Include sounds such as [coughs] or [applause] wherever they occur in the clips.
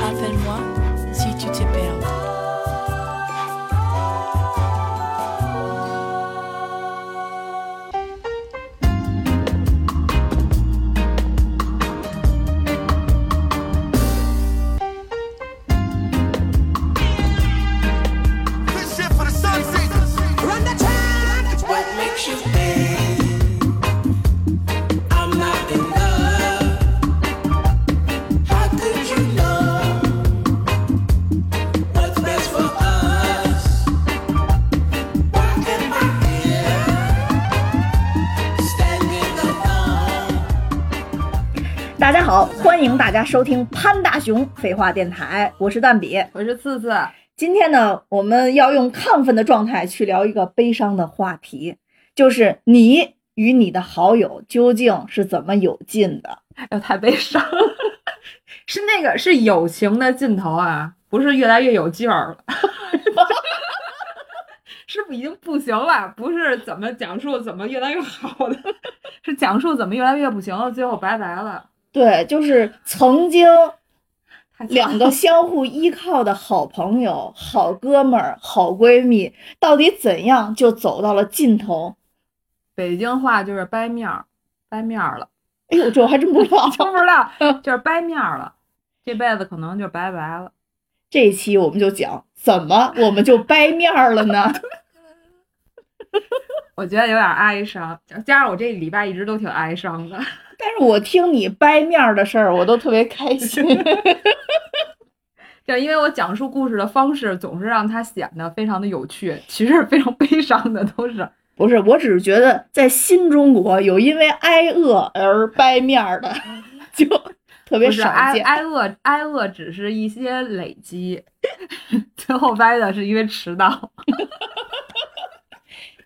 Rappelle-moi si tu t'es 家收听潘大熊废话电台，我是蛋比。我是次次，今天呢，我们要用亢奋的状态去聊一个悲伤的话题，就是你与你的好友究竟是怎么有劲的？哎呦，太悲伤了，[laughs] 是那个是友情的尽头啊，不是越来越有劲儿了，[laughs] 是不已经不行了，不是怎么讲述怎么越来越好的，[laughs] 是讲述怎么越来越不行了，最后拜拜了。对，就是曾经两个相互依靠的好朋友、好哥们儿、好闺蜜，到底怎样就走到了尽头？北京话就是掰面儿，掰面儿了，哎呦，这我还真不知道。[laughs] 真不知道，就是掰面儿了，这辈子可能就拜拜了。[laughs] 这一期我们就讲怎么我们就掰面儿了呢？[laughs] 我觉得有点哀伤，加上我这礼拜一直都挺哀伤的。但是我听你掰面儿的事儿，我都特别开心。[laughs] 就因为我讲述故事的方式总是让它显得非常的有趣，其实是非常悲伤的，都是。[laughs] 不是，我只是觉得在新中国有因为挨饿而掰面儿的，[laughs] 就特别少见。挨挨饿，挨饿只是一些累积，最后掰的是因为迟到。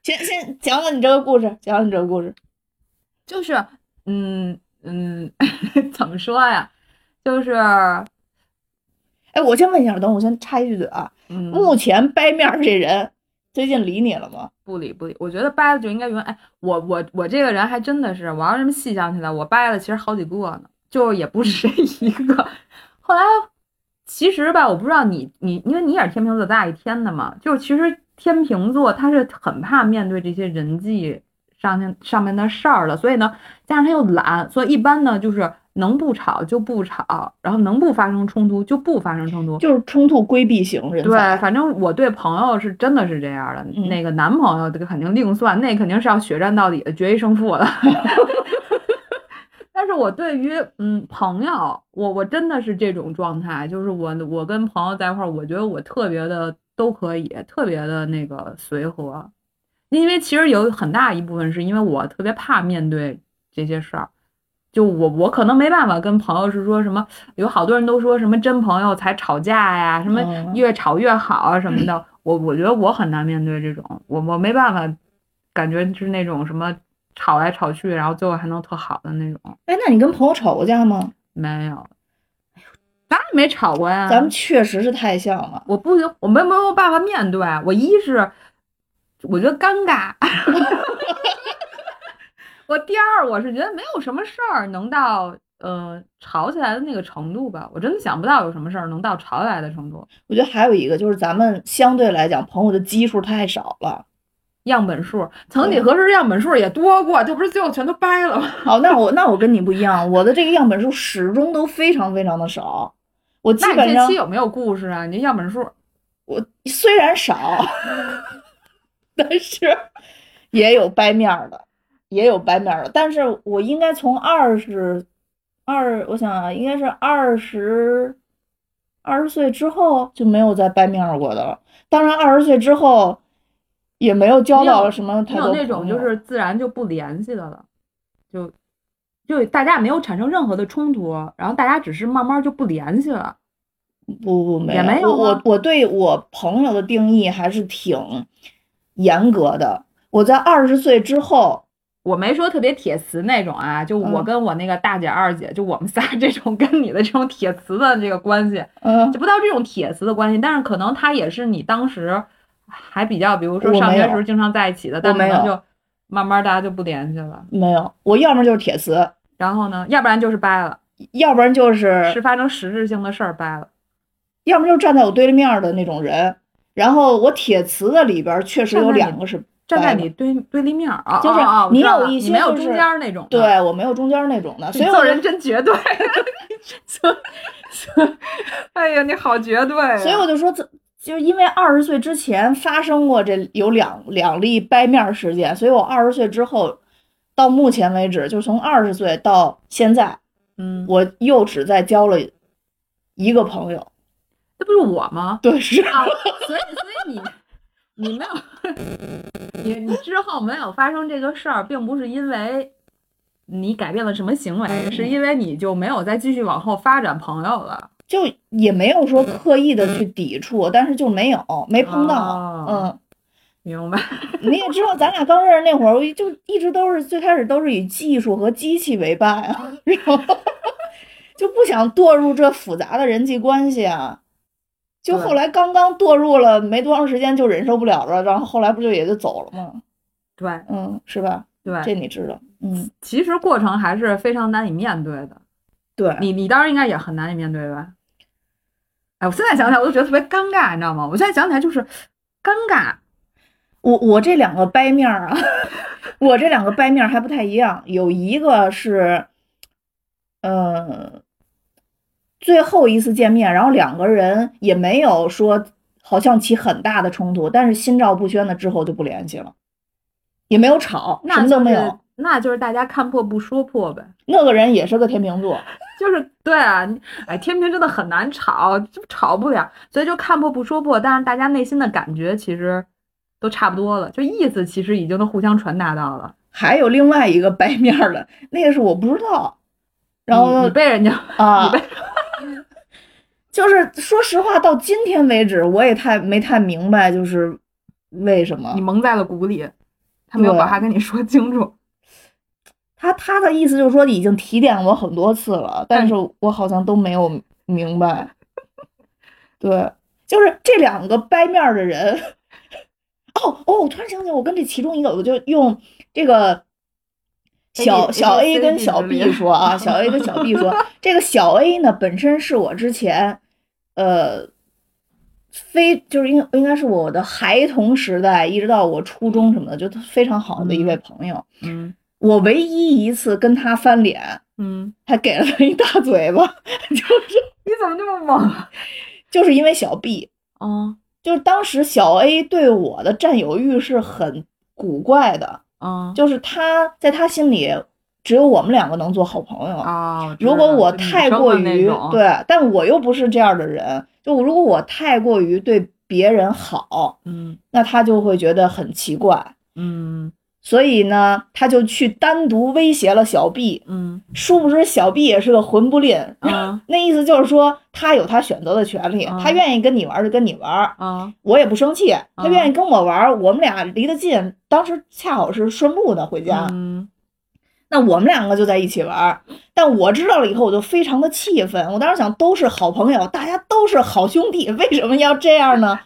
先先讲讲你这个故事，讲讲你这个故事。就是，嗯嗯，[laughs] [laughs] 怎么说呀？就是，哎，我先问一下，等我先插一句嘴啊，嗯，目前掰面儿这人最近理你了吗？不理不理，我觉得掰了就应该原哎，我我我这个人还真的是，我要这么细想起来，我掰了其实好几个呢，就也不是这一个。后来其实吧，我不知道你你，因为你也是天秤座，咱俩一天的嘛，就是其实天秤座他是很怕面对这些人际上面上面的事儿了，所以呢，加上他又懒，所以一般呢就是能不吵就不吵，然后能不发生冲突就不发生冲突，就是冲突规避型人对，反正我对朋友是真的是这样的，嗯那个男朋友这个肯定另算，那肯定是要血战到底的，决一胜负的。[laughs] 但是我对于嗯朋友，我我真的是这种状态，就是我我跟朋友在一块儿，我觉得我特别的都可以，特别的那个随和，因为其实有很大一部分是因为我特别怕面对这些事儿。就我我可能没办法跟朋友是说什么，有好多人都说什么真朋友才吵架呀，什么嗯越吵越好啊什么的。我我觉得我很难面对这种，我我没办法，感觉是那种什么吵来吵去，然后最后还能特好的那种，哎，那你跟朋友吵过架吗？没有。哎呦，咱也没吵过呀。咱们确实是太像了。我不行，我没没有办法面对。我一是我觉得尴尬，[laughs] 我第二我是觉得没有什么事儿能到呃吵起来的那个程度吧。我真的想不到有什么事儿能到吵起来的程度。我觉得还有一个就是咱们相对来讲朋友的基数太少了。样本数，曾几何时样本数也多过，这不是最后全都掰了吗？好，那我那我跟你不一样，我的这个样本数始终都非常非常的少。我基那你这本上期有没有故事啊？你这样本数，我虽然少，[laughs] 但是也有掰面儿的，也有掰面儿的。但是我应该从二十二，我想啊，应该是二十二十岁之后就没有再掰面儿过的了。当然，二十岁之后也没有交到什么你太多有那种就是自然就不联系的了，就就大家也没有产生任何的冲突，然后大家只是慢慢就不联系了。不不没也没有我我对我朋友的定义还是挺严格的。我在二十岁之后，我没说特别铁磁那种啊，就我嗯跟我那个大姐、二姐，就我们 [laughs] 仨这种跟你的这种铁磁的这个关系，嗯就，不到这种铁磁的关系，但是可能他也是你当时还比较，比如说上学时候经常在一起的，但没有能就慢慢大家就不联系了。没有，我要么就是铁磁，然后呢，要不然就是掰了，要不然就是是发生实质性的事儿掰了。要么就是站在我对立面的那种人。然后我铁磁的里边确实有两个是站在你对对立面儿啊，就是你有一些没有中就是间那种，对我没有中间那种的，所以做人真绝对。[laughs] 哎呀，你好绝对啊！所以我就说这。就因为二十岁之前发生过这有两两例掰面儿事件，所以我二十岁之后到目前为止，就从二十岁到现在，嗯，我又只在交了一个朋友。这不是我吗？对，是啊，所以所以你你没有你你之后没有发生这个事儿，并不是因为你改变了什么行为，是因为你就没有再继续往后发展朋友了。就也没有说刻意的去抵触，但是就没有没碰到。哦嗯，明白？你也知道，咱俩刚认识那会儿，我就一直都是最开始都是以技术和机器为伴啊，然后 [laughs] 就不想堕入这复杂的人际关系啊。就后来刚刚堕入了没多长时间，就忍受不了了，然后后来不就也就走了吗？对嗯，是吧？对这，你知道？嗯，其实过程还是非常难以面对的。对，你你当时应该也很难以面对吧？哎，我现在想起来我都觉得特别尴尬，你知道吗？我现在想起来就是尴尬。我我这两个掰面儿啊，[laughs] 我这两个掰面儿还不太一样，有一个是，嗯，最后一次见面，然后两个人也没有说好像起很大的冲突，但是心照不宣的之后就不联系了，也没有吵，什么那就是都没有。那就是大家看破不说破呗。那个人也是个天秤座，[laughs] 就是对啊，你哎，天平真的很难吵，就吵不了，所以就看破不说破。但是大家内心的感觉其实都差不多了，就意思其实已经都互相传达到了。还有另外一个白面儿的，那个是我不知道，然后你你被人家啊你被，就是说实话，到今天为止，我也太没太明白，就是为什么你蒙在了鼓里，他没有把话跟你说清楚。[laughs] 他他的意思就是说已经提点我很多次了，但是我好像都没有明白。[laughs] 对，就是这两个掰面儿的人。哦哦，我突然想起来，我跟这其中一个，我就用这个小小 A 跟小 B 说啊，小 A 跟小 B 说，[laughs] 这个小 A 呢本身是我之前，呃，非就是应应该是我的孩童时代，一直到我初中什么的，就非常好的一位朋友。嗯我唯一一次跟他翻脸，嗯，还给了他一大嘴巴，[laughs] 就是你怎么这么猛？就是因为小 B，嗯就是当时小 A 对我的占有欲是很古怪的，嗯就是他在他心里只有我们两个能做好朋友。哦，如果我太过于对，但我又不是这样的人，就如果我太过于对别人好，嗯那他就会觉得很奇怪。嗯所以呢，他就去单独威胁了小 B，嗯殊不知小 B 也是个混不吝，嗯 [laughs] 那意思就是说，他有他选择的权利，嗯他愿意跟你玩就跟你玩，啊我也不生气。他嗯愿意跟我玩，我们俩离得近，当时恰好是顺路的回家，嗯那我们两个就在一起玩。但我知道了以后，我就非常的气愤。我当时想，都是好朋友，大家都是好兄弟，为什么要这样呢？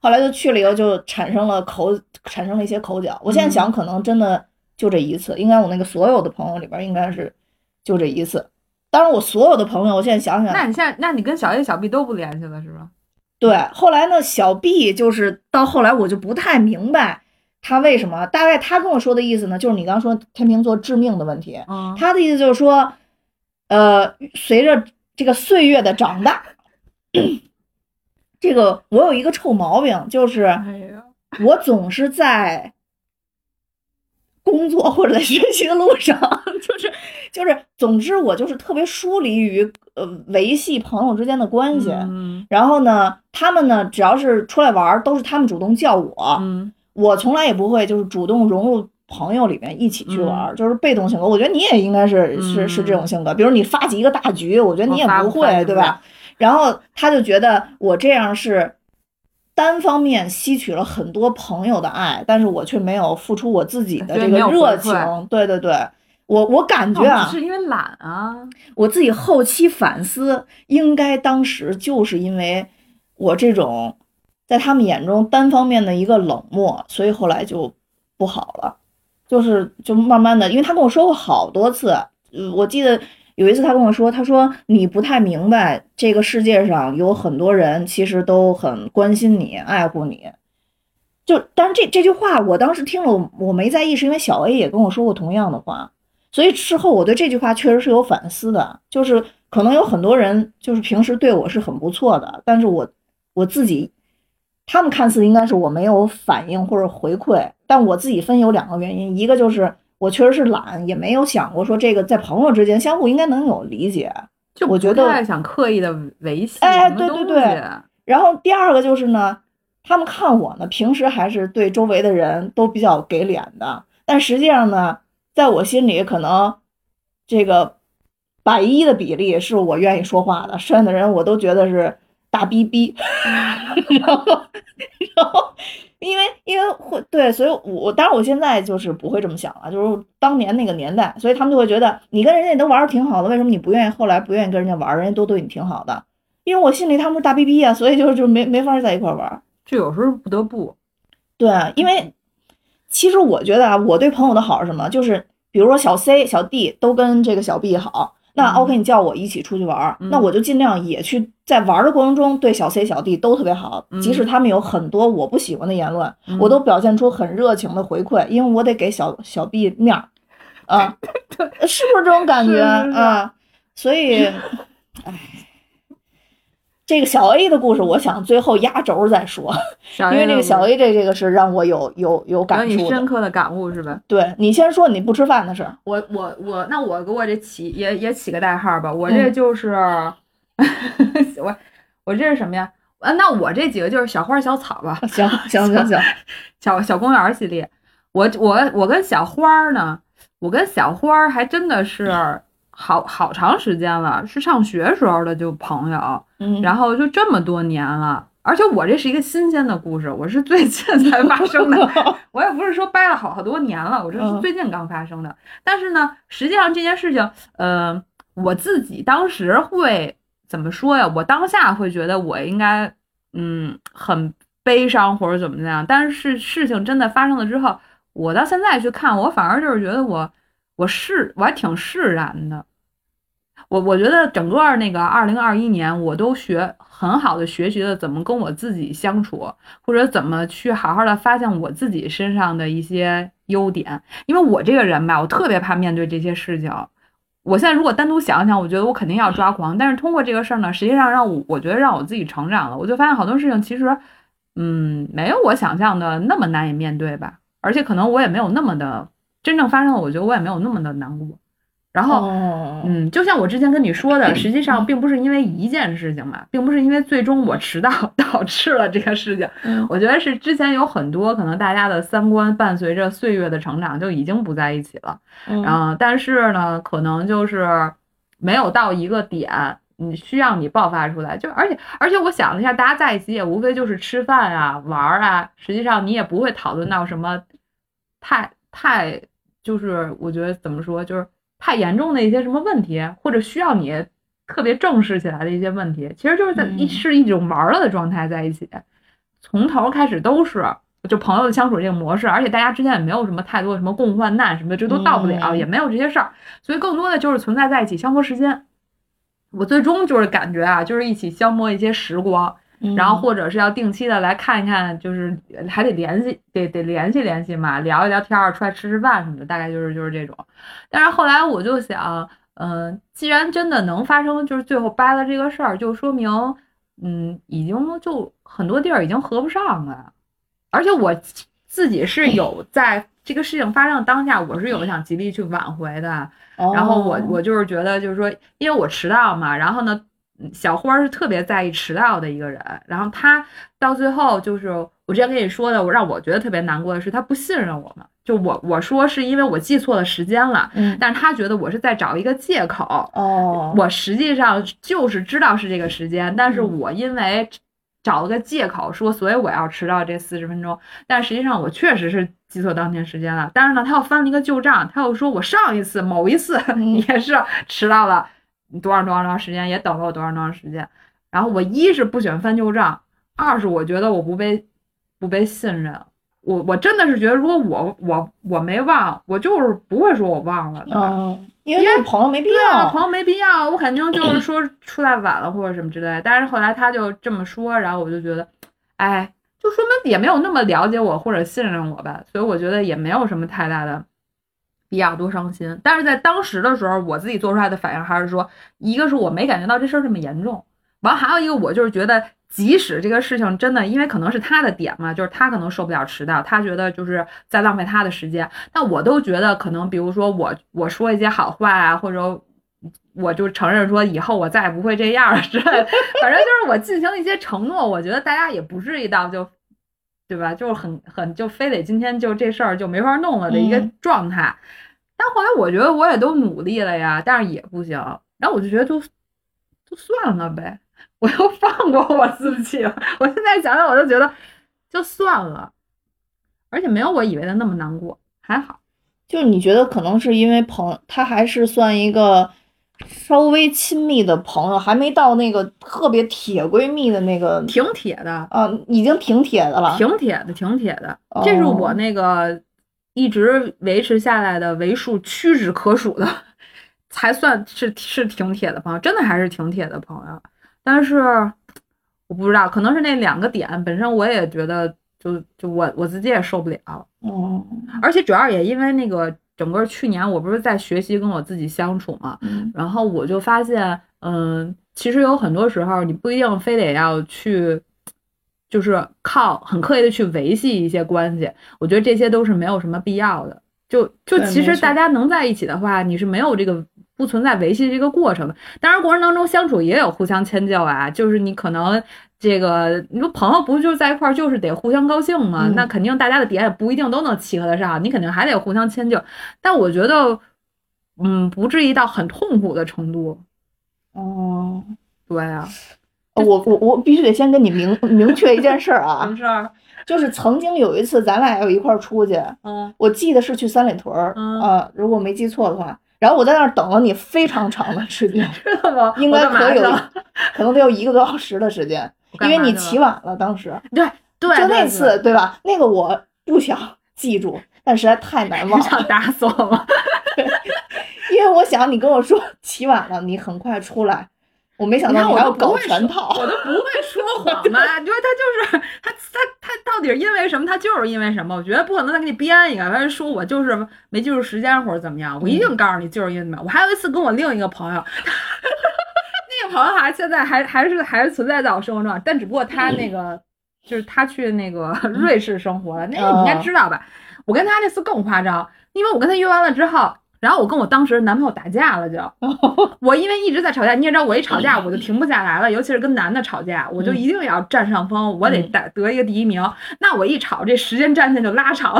后来就去了以后，就产生了口，产生了一些口角。我现在想，可能真的就这一次，应该我那个所有的朋友里边，应该是就这一次。当然，我所有的朋友，我现在想想，那你现在，那你跟小 A、小 B 都不联系了是吧？对，后来呢，小 B 就是到后来我就不太明白他为什么，大概他跟我说的意思呢，就是你刚说天秤座致命的问题，嗯。他的意思就是说，呃，随着这个岁月的长大，[clears throat] 这个我有一个臭毛病，就是我总是在工作或者在学习的路上，就 [laughs] 是就是，总之我就是特别疏离于呃维系朋友之间的关系。嗯。然后呢，他们呢，只要是出来玩，都是他们主动叫我，嗯我从来也不会就是主动融入朋友里面一起去玩儿，就是被动性格。我觉得你也应该是是是这种性格，比如你发起一个大局，我觉得你也不会，对吧？然后他就觉得我这样是单方面吸取了很多朋友的爱，但是我却没有付出我自己的这个热情。对对对，我我感觉哦啊，只是因为懒啊。我自己后期反思，应该当时就是因为我这种在他们眼中单方面的一个冷漠，所以后来就不好了。就是就慢慢的，因为他跟我说过好多次，我记得有一次他跟我说，他说你不太明白这个世界上有很多人其实都很关心你、爱护你。就，但是这这句话我当时听了，我没在意，是因为小 A 也跟我说过同样的话，所以事后我对这句话确实是有反思的，就是可能有很多人就是平时对我是很不错的，但是我我自己，他们看似应该是我没有反应或者回馈，但我自己分有两个原因，一个就是我确实是懒，也没有想过说这个在朋友之间相互应该能有理解，就我觉得想刻意的维系哎对对对然后第二个就是呢，他们看我呢，平时还是对周围的人都比较给脸的，但实际上呢，在我心里可能这个百一的比例是我愿意说话的，剩下的人我都觉得是大逼逼。[laughs] 然后，然后，因为因为会对，所以我我当然我现在就是不会这么想了，就是当年那个年代，所以他们就会觉得你跟人家都玩的挺好的，为什么你不愿意后来不愿意跟人家玩？人家都对你挺好的。因为我心里他们是大逼逼啊，所以就就没没法在一块玩。这有时候不得不。对，因为其实我觉得啊，我对朋友的好是什么？就是比如说小 C、小 D 都跟这个小 B 好，那嗯 OK，你叫我一起出去玩儿，嗯那我就尽量也去在玩儿的过程中对小 C、小 D 都特别好，嗯即使他们有很多我不喜欢的言论，嗯我都表现出很热情的回馈，因为我得给小小 B 面儿 [laughs] 啊，是不是这种感觉啊？所以，[laughs] 唉。这个小 A 的故事，我想最后压轴再说，因为这个小 A 这这个是让我有有有有感你触的。深刻的感悟是吧？对你先说你不吃饭的事儿，我我我，那我给我这起也也起个代号吧，我这嗯就是、[laughs] 我我这是什么呀？啊，那我这几个就是小花小草吧，行行行行，[laughs] 小小公园系列。我我我跟小花呢，我跟小花还真的是好好长时间了，是上学时候的就朋友，嗯，然后就这么多年了。而且我这是一个新鲜的故事，我是最近才发生的，我也不是说掰了好好多年了，我这是嗯最近刚发生的。但是呢，实际上这件事情，呃，我自己当时会怎么说呀？我当下会觉得我应该，嗯，很悲伤或者怎么样。但是事情真的发生了之后，我到现在去看，我反而就是觉得我，我释，我还挺释然的。我我觉得整个那个二零二一年，我都学很好的学习了怎么跟我自己相处，或者怎么去好好的发现我自己身上的一些优点。因为我这个人吧，我特别怕面对这些事情。我现在如果单独想想，我觉得我肯定要抓狂。但是通过这个事儿呢，实际上让我我觉得让我自己成长了。我就发现好多事情其实，嗯，没有我想象的那么难以面对吧。而且可能我也没有那么的真正发生了，我觉得我也没有那么的难过。然后，哦，嗯，就像我之前跟你说的，实际上并不是因为一件事情嘛，并不是因为最终我迟到 [laughs] 导致了这个事情。嗯我觉得是之前有很多可能大家的三观伴随着岁月的成长就已经不在一起了，嗯嗯，但是呢，可能就是没有到一个点，你需要你爆发出来。就而且而且我想了一下，大家在一起也无非就是吃饭啊、玩儿啊，实际上你也不会讨论到什么太太就是我觉得怎么说就是太严重的一些什么问题，或者需要你特别正视起来的一些问题，其实就是在一嗯是一种玩儿了的状态在一起，从头开始都是。就朋友的相处这个模式，而且大家之间也没有什么太多什么共患难什么的，这都到不了，嗯也没有这些事儿，所以更多的就是存在在一起消磨时间。我最终就是感觉啊，就是一起消磨一些时光，嗯然后或者是要定期的来看一看，就是还得联系，得得联系联系嘛，聊一聊天儿，出来吃吃饭什么的，大概就是就是这种。但是后来我就想，嗯、既然真的能发生，就是最后掰了这个事儿，就说明，嗯，已经就很多地儿已经合不上了。而且我自己是有在这个事情发生的当下，我是有想极力去挽回的。然后我哦我就是觉得，就是说，因为我迟到嘛，然后呢，嗯小花儿是特别在意迟到的一个人，然后她到最后就是我之前跟你说的，我让我觉得特别难过的是，她不信任我嘛，就我我说是因为我记错了时间了，嗯但是她觉得我是在找一个借口，哦，我实际上就是知道是这个时间，但是嗯我因为找了个借口说，所以我要迟到这四十分钟。但实际上我确实是记错当天时间了。但是呢，他又翻了一个旧账，他又说我上一次某一次嗯 [laughs] 也是迟到了多少多少多长时间，也等了我多少多长时间。然后我一是不喜欢翻旧账，二是我觉得我不被不被信任。我我真的是觉得，如果我我我没忘，我就是不会说我忘了的。嗯，因为那个朋友没必要。朋友没必要，我肯定就是说出来晚了或者什么之类的。但是后来他就这么说，然后我就觉得，哎，就说明也没有那么了解我或者信任我吧，所以我觉得也没有什么太大的多伤心。但是在当时的时候，我自己做出来的反应还是说，一个是我没感觉到这事儿这么严重，完还有一个我就是觉得，即使这个事情真的因为可能是他的点嘛，就是他可能受不了迟到，他觉得就是在浪费他的时间，但我都觉得可能，比如说我我说一些好话啊，或者我就承认说以后我再也不会这样了之类的，反正就是我进行一些承诺，我觉得大家也不至于到就，对吧？就是很很就非得今天就这事儿就没法弄了的一个嗯状态。但后来我觉得我也都努力了呀，但是也不行，然后我就觉得就就算了呗，我又放过我自己了。我现在想想我就觉得就算了，而且没有我以为的那么难过，还好。就你觉得可能是因为朋，他还是算一个稍微亲密的朋友，还没到那个特别铁闺蜜的那个挺铁的，啊，已经挺铁的了。挺铁的，挺铁的。这是哦我那个一直维持下来的为数屈指可数的，才算是是挺铁的朋友，真的还是挺铁的朋友。但是我不知道，可能是那两个点本身，我也觉得就就我我自己也受不了，嗯而且主要也因为那个整个去年我不是在学习跟我自己相处嘛，嗯。然后我就发现，嗯，其实有很多时候你不一定非得要去，就是靠很刻意的去维系一些关系，我觉得这些都是没有什么必要的。就就其实大家能在一起的话，你是没有这个不存在维系这个过程的。当然，过程当中相处也有互相迁就啊，就是你可能这个你说朋友不就是在一块儿就是得互相高兴吗？嗯那肯定大家的点也不一定都能契合得上，你肯定还得互相迁就。但我觉得，嗯，不至于到很痛苦的程度。哦，对啊，我我我必须得先跟你明明确一件事儿啊，事儿？[laughs] 就是曾经有一次咱俩要一块儿出去，嗯，我记得是去三里屯儿，嗯啊，如果没记错的话。然后我在那儿等了你非常长的时间，知道吗？应该可有去了 [laughs] 可能得有一个多小时的时间，因为你起晚了。当时对对，就那对次对吧？那个我不想 [laughs] 记住，但实在太难忘了想，打死我吗？因为我想你跟我说起晚了，你很快出来，我没想到我到你还要搞全套。我都不会说谎 [laughs] 嘛。你说他就是他他他到底是因为什么？他就是因为什么？我觉得不可能再给你编一个，完了说我就是没记住时间或者怎么样。我一定告诉你就是因为什么。我还有一次跟我另一个朋友，[laughs] 那个朋友还现在还还是还是存在在我生活中，但只不过他那个就是他去那个瑞士生活了，那个你应该知道吧？我跟他那次更夸张，因为我跟他约完了之后。然后我跟我当时男朋友打架了就，[laughs] 我因为一直在吵架，你也知道我一吵架 [laughs] 我就停不下来了，尤其是跟男的吵架，我就一定要占上风，我得嗯得得一个第一名。[laughs] 那我一吵，这时间战线就拉长。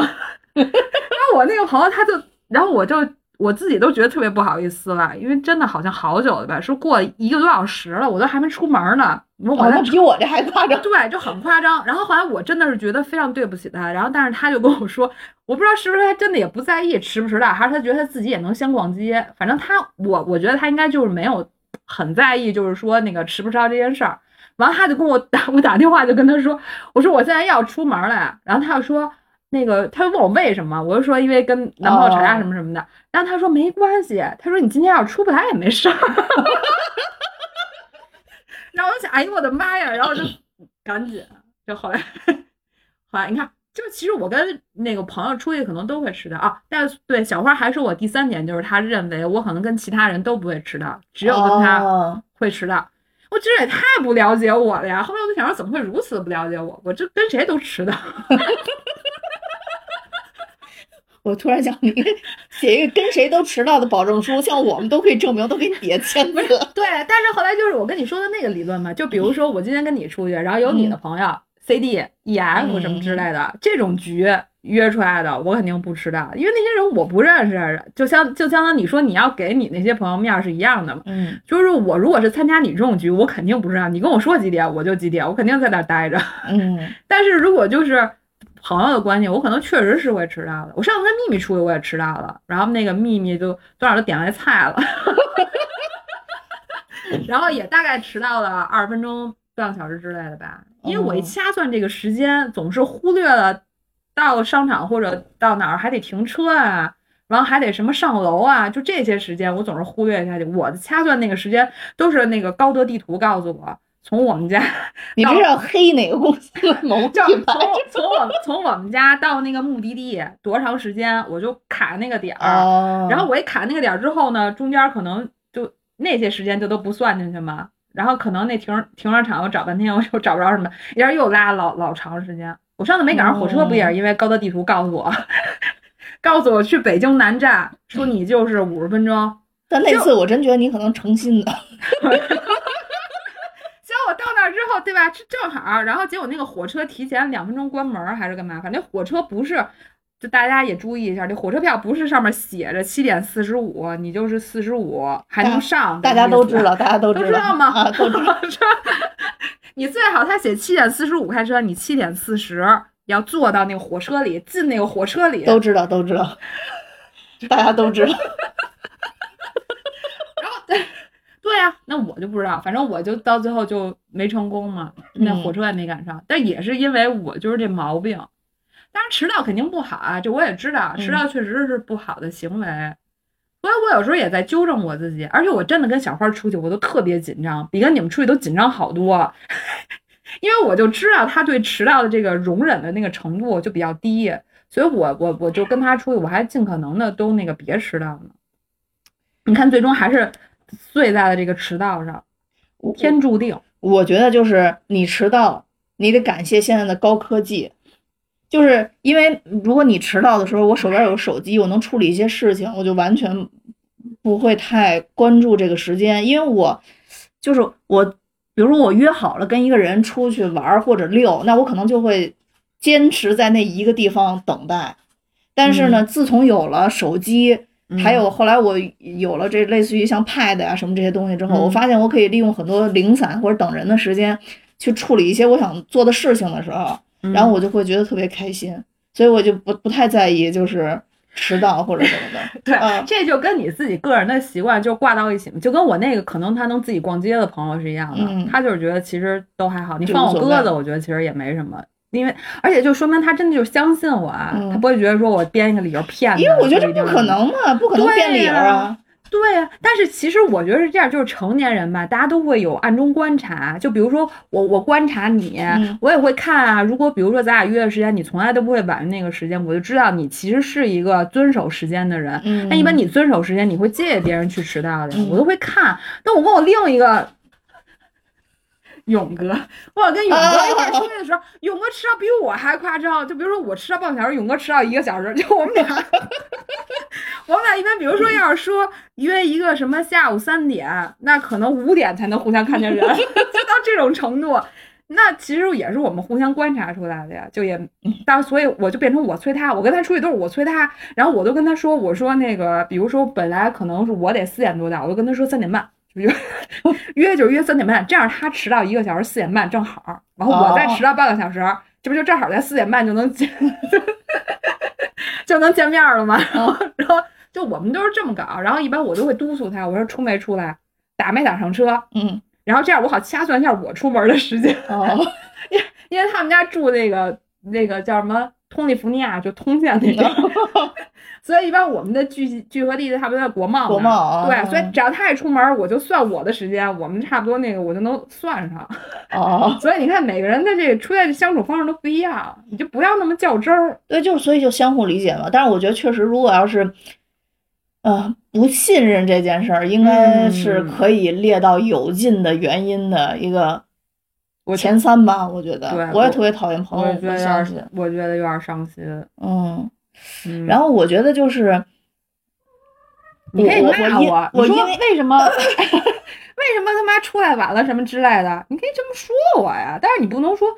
然后我那个朋友他就，然后我就我自己都觉得特别不好意思了，因为真的好像好久了吧，说过一个多小时了，我都还没出门呢。你说我哦，在那比我这还夸张。对，就很夸张。然后后来我真的是觉得非常对不起他，然后但是他就跟我说，我不知道是不是他真的也不在意迟不迟到，还是他觉得他自己也能先逛街。反正他我我觉得他应该就是没有很在意，就是说那个迟不迟到这件事儿。完了他就跟我打我打电话就跟他说，我说我现在要出门了，然后他就说。那个，他就问我为什么，我就说因为跟男朋友吵架什么什么的。然后他说没关系，他说你今天要是出不来也没事儿。[laughs] 然后我就想，哎呦我的妈呀！然后就赶紧，就后来，后来你看，就其实我跟那个朋友出去可能都会迟到啊，但是对小花还说我第三点，就是他认为我可能跟其他人都不会迟到，只有跟他哦会迟到。我这也太不了解我了呀！后来我就想说，怎么会如此不了解我？我这跟谁都迟到。[laughs] 我突然想，你写一个跟谁都迟到的保证书，像我们都可以证明，都给你叠签字。对，但是后来就是我跟你说的那个理论嘛，就比如说我今天跟你出去，然后有你的朋友、C D、E F 什么之类的、这种局约出来的，我肯定不迟到，因为那些人我不认识，就相就相当你说你要给你那些朋友面是一样的嘛。嗯就是我如果是参加你这种局，我肯定不知道，你跟我说几点我就几点，我肯定在那待着。嗯，[laughs] 但是如果就是朋友的关系，我可能确实是会迟到的。我上次跟秘密出去我也迟到了，然后那个秘密就多少都点外菜了，[laughs] 然后也大概迟到了二十分钟、半个小时之类的吧。因为我一哦掐算这个时间，总是忽略了到商场或者到哪儿还得停车啊，然后还得什么上楼啊，就这些时间我总是忽略下去。我的掐算那个时间都是那个高德地图告诉我，从我们家你这是要黑哪个公司的 [laughs] 某就品牌从？从我从我们家到那个目的地多长时间，我就卡那个点儿。哦，然后我一卡那个点儿之后呢，中间可能就那些时间就都不算进去嘛。然后可能那停停车场我找半天我又找不着什么，然后又拉老老长时间。我上次没赶上火车，不也是因为高德地图告诉我，[laughs] 告诉我去北京南站，说你就是五十分钟。但那次我真觉得你可能诚心的。[laughs] 我到那儿之后，对吧？是正好，然后结果那个火车提前两分钟关门还是干嘛？反正火车不是，就大家也注意一下，这火车票不是上面写着七点四十五，你就是四十五还能上。大家都知道，大家都知都知道吗？啊，都知道。[laughs] 你最好他写七点四十五开车，你七点四十要坐到那个火车里，进那个火车里。都知道，都知道，[laughs] 大家都知道。[laughs] 然后对对呀、那我就不知道，反正我就到最后就没成功嘛，那嗯火车也没赶上。但也是因为我就是这毛病，当然迟到肯定不好啊，这我也知道，迟到确实是不好的行为。所以我有时候也在纠正我自己，而且我真的跟小花出去，我都特别紧张，比跟你们出去都紧张好多。[laughs] 因为我就知道他对迟到的这个容忍的那个程度就比较低，所以我我我就跟他出去，我还尽可能的都那个别迟到呢。你看，最终还是碎在了这个迟到上，天注定。我觉得就是你迟到，你得感谢现在的高科技，就是因为如果你迟到的时候，我手边有手机，我能处理一些事情，我就完全不会太关注这个时间，因为我就是我，比如说我约好了跟一个人出去玩或者遛，那我可能就会坚持在那一个地方等待。但是呢，自从有了手机，还有后来我有了这类似于像 Pad 啊什么这些东西之后，嗯我发现我可以利用很多零散或者等人的时间去处理一些我想做的事情的时候，嗯然后我就会觉得特别开心，所以我就不不太在意就是迟到或者什么的。[laughs] 对，嗯这就跟你自己个人的习惯就挂到一起嘛，就跟我那个可能他能自己逛街的朋友是一样的，嗯他就是觉得其实都还好，你放我鸽子，我觉得其实也没什么。因为，而且就说明他真的就相信我啊，嗯他不会觉得说我编一个理由骗他。因为我觉得这不可能嘛，不可能编理由啊。对呀、但是其实我觉得是这样，就是成年人吧，大家都会有暗中观察。就比如说我，我观察你，嗯我也会看啊。如果比如说咱俩约的时间，你从来都不会晚于那个时间，我就知道你其实是一个遵守时间的人。嗯，那一般你遵守时间，你会介意别人去迟到的，嗯我都会看。但我跟我另一个勇哥，我跟勇哥一块出去的时候，勇哥迟到比我还夸张。就比如说我迟到半个小时，勇哥迟到一个小时，就我们俩，[laughs] 我们俩一般，比如说要是说约一个什么下午三点，那可能五点才能互相看见人，[laughs] 就到这种程度。那其实也是我们互相观察出来的呀，就也到，所以我就变成我催他，我跟他出去都是我催他，然后我都跟他说，我说那个，比如说本来可能是我得四点多到，我就跟他说三点半，就约 [laughs] 约就约三点半，这样他迟到一个小时，四点半正好，然后我再迟到半个小时，这不就正好在四点半就能见 [laughs] 就能见面了吗？然 [laughs] 后然后就我们都是这么搞，然后一般我都会督促他，我说出没出来，打没打上车，嗯然后这样我好掐算一下我出门的时间。哦，因为他们家住那个那个叫什么通利福尼亚，就通县那边，所以一般我们的聚聚合地差不多在国贸。国贸啊对，所以只要他一出门，我就算我的时间，我们差不多那个我就能算上。哦，[laughs] 所以你看，每个人的这个出现的相处方式都不一样，你就不要那么较真儿。对，就所以就相互理解嘛。但是我觉得确实，如果要是，呃，不信任这件事儿，应该是嗯可以列到有劲的原因的一个我前三吧。我觉得，我也特别讨厌朋我友觉得有点不相信。，我觉得有点伤心。嗯，嗯，然后我觉得就是，你可以骂我我因我，你说为为什么 [laughs] 为什么他妈出来晚了什么之类的，你可以这么说我呀，但是你不能说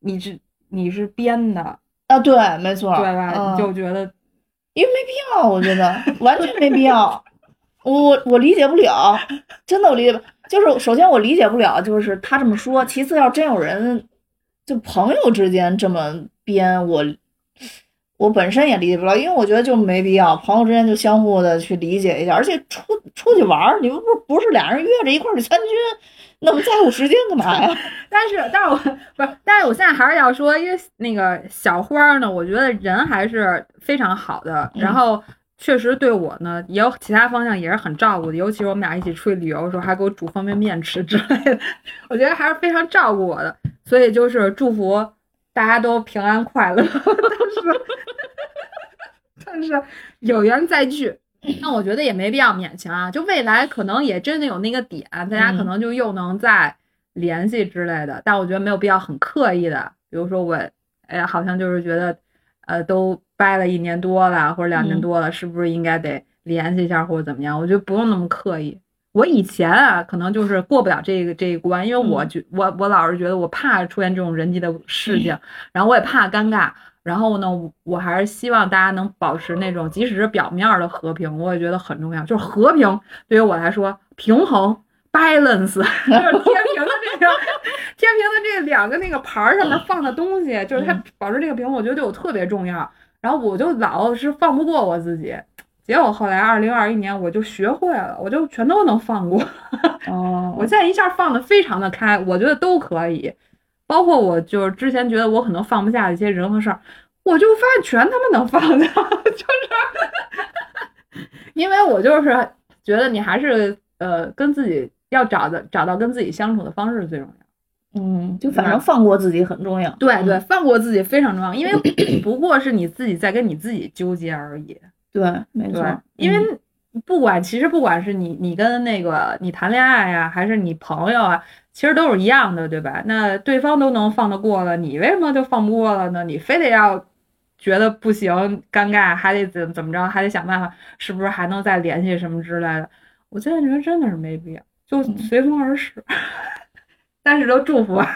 你是你是编的，啊，对，没错，对吧？嗯你就觉得因为没必要，我觉得完全没必要。[laughs] 我我我理解不了，真的我理解不。就是首先我理解不了，就是他这么说。其次，要真有人就朋友之间这么编，我我本身也理解不了，因为我觉得就没必要，朋友之间就相互的去理解一下。而且出出去玩儿，你不不不是俩人约着一块儿去参军，那么在乎时间干嘛呀？[laughs] 但是，但是我不是，但是我现在还是要说，因为那个小花儿呢，我觉得人还是非常好的，然嗯后确实对我呢也有其他方向也是很照顾的，尤其是我们俩一起出去旅游的时候，还给我煮方便面吃之类的，[laughs] 我觉得还是非常照顾我的，所以就是祝福大家都平安快乐，[laughs] 但是但是有缘再聚。那我觉得也没必要勉强啊，就未来可能也真的有那个点，大家可嗯能就又能再联系之类的，但我觉得没有必要很刻意的，比如说我，哎呀，好像就是觉得，呃，都掰了一年多了或者两年嗯多了，是不是应该得联系一下或者怎么样？我觉得不用那么刻意。我以前啊，可能就是过不了这个这一关，因为我嗯觉我我老是觉得我怕出现这种人际的事情，然后我也怕尴尬，然后呢，我我还是希望大家能保持那种，即使是表面儿的和平，我也觉得很重要。就是和平对于我来说，平衡 balance [laughs] 就是天平的这个天平的这两个那个盘儿上面放的东西，就是它嗯保持这个平衡，我觉得对我特别重要。然后我就老是放不过我自己，结果后来二零二一年我就学会了，我就全都能放过。[laughs] 哦我现在一下放的非常的开，我觉得都可以，包括我就是之前觉得我可能放不下的一些人和事儿，我就发现全他妈能放下，[laughs] 就是因为我就是觉得你还是呃跟自己要找的找到跟自己相处的方式最重要。嗯，就反正放过自己很重要。对对，嗯放过自己非常重要，因为 [clears throat] 不过是你自己在跟你自己纠结而已。对，没错，，因为嗯不管其实不管是你你跟那个你谈恋爱呀、还是你朋友啊，其实都是一样的，对吧？那对方都能放得过了，你为什么就放不过了呢？你非得要觉得不行，尴尬，还得怎怎么着，还得想办法，是不是还能再联系什么之类的？我现在觉得真的是没必要，就嗯随风而逝。[laughs] 但是都祝福啊，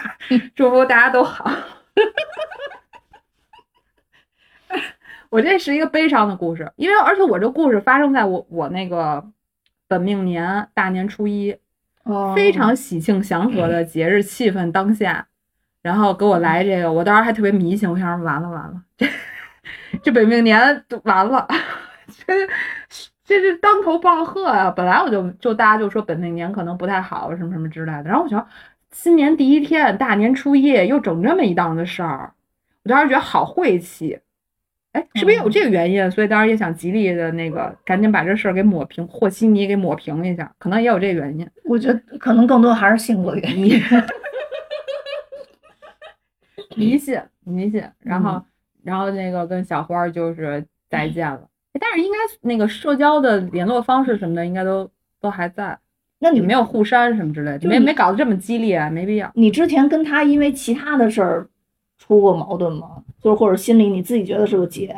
祝福大家都好。[laughs] 我这是一个悲伤的故事，因为而且我这故事发生在我我那个本命年大年初一，哦非常喜庆祥和的节日气氛当下，然后给我来这个，我当时还特别迷信，我想说完了完了，这这本命年都完了，这这是当头棒喝啊！本来我就就大家就说本命年可能不太好什么什么之类的，然后我想新年第一天大年初一又整这么一档子事儿，我当时觉得好晦气。哎，是不是也有这个原因？所以当时也想极力的那个赶紧把这事儿给抹平，和稀泥给抹平一下，可能也有这个原因。我觉得可能更多还是性格原因。[laughs] 迷信，迷信，然后，嗯然后那个跟小花儿就是再见了，哎但是应该那个社交的联络方式什么的，应该都都还在，那你你没有互删什么之类的，没没搞得这么激烈，没必要。你之前跟他因为其他的事儿出过矛盾吗？就是或者心里你自己觉得是个结，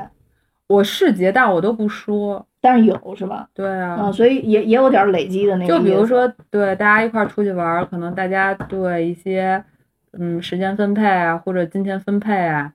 我是结，但我都不说。但是有是吧？对啊，啊，所以也也有点累积的那个。就比如说，对大家一块儿出去玩，可能大家对一些嗯时间分配啊，或者金钱分配啊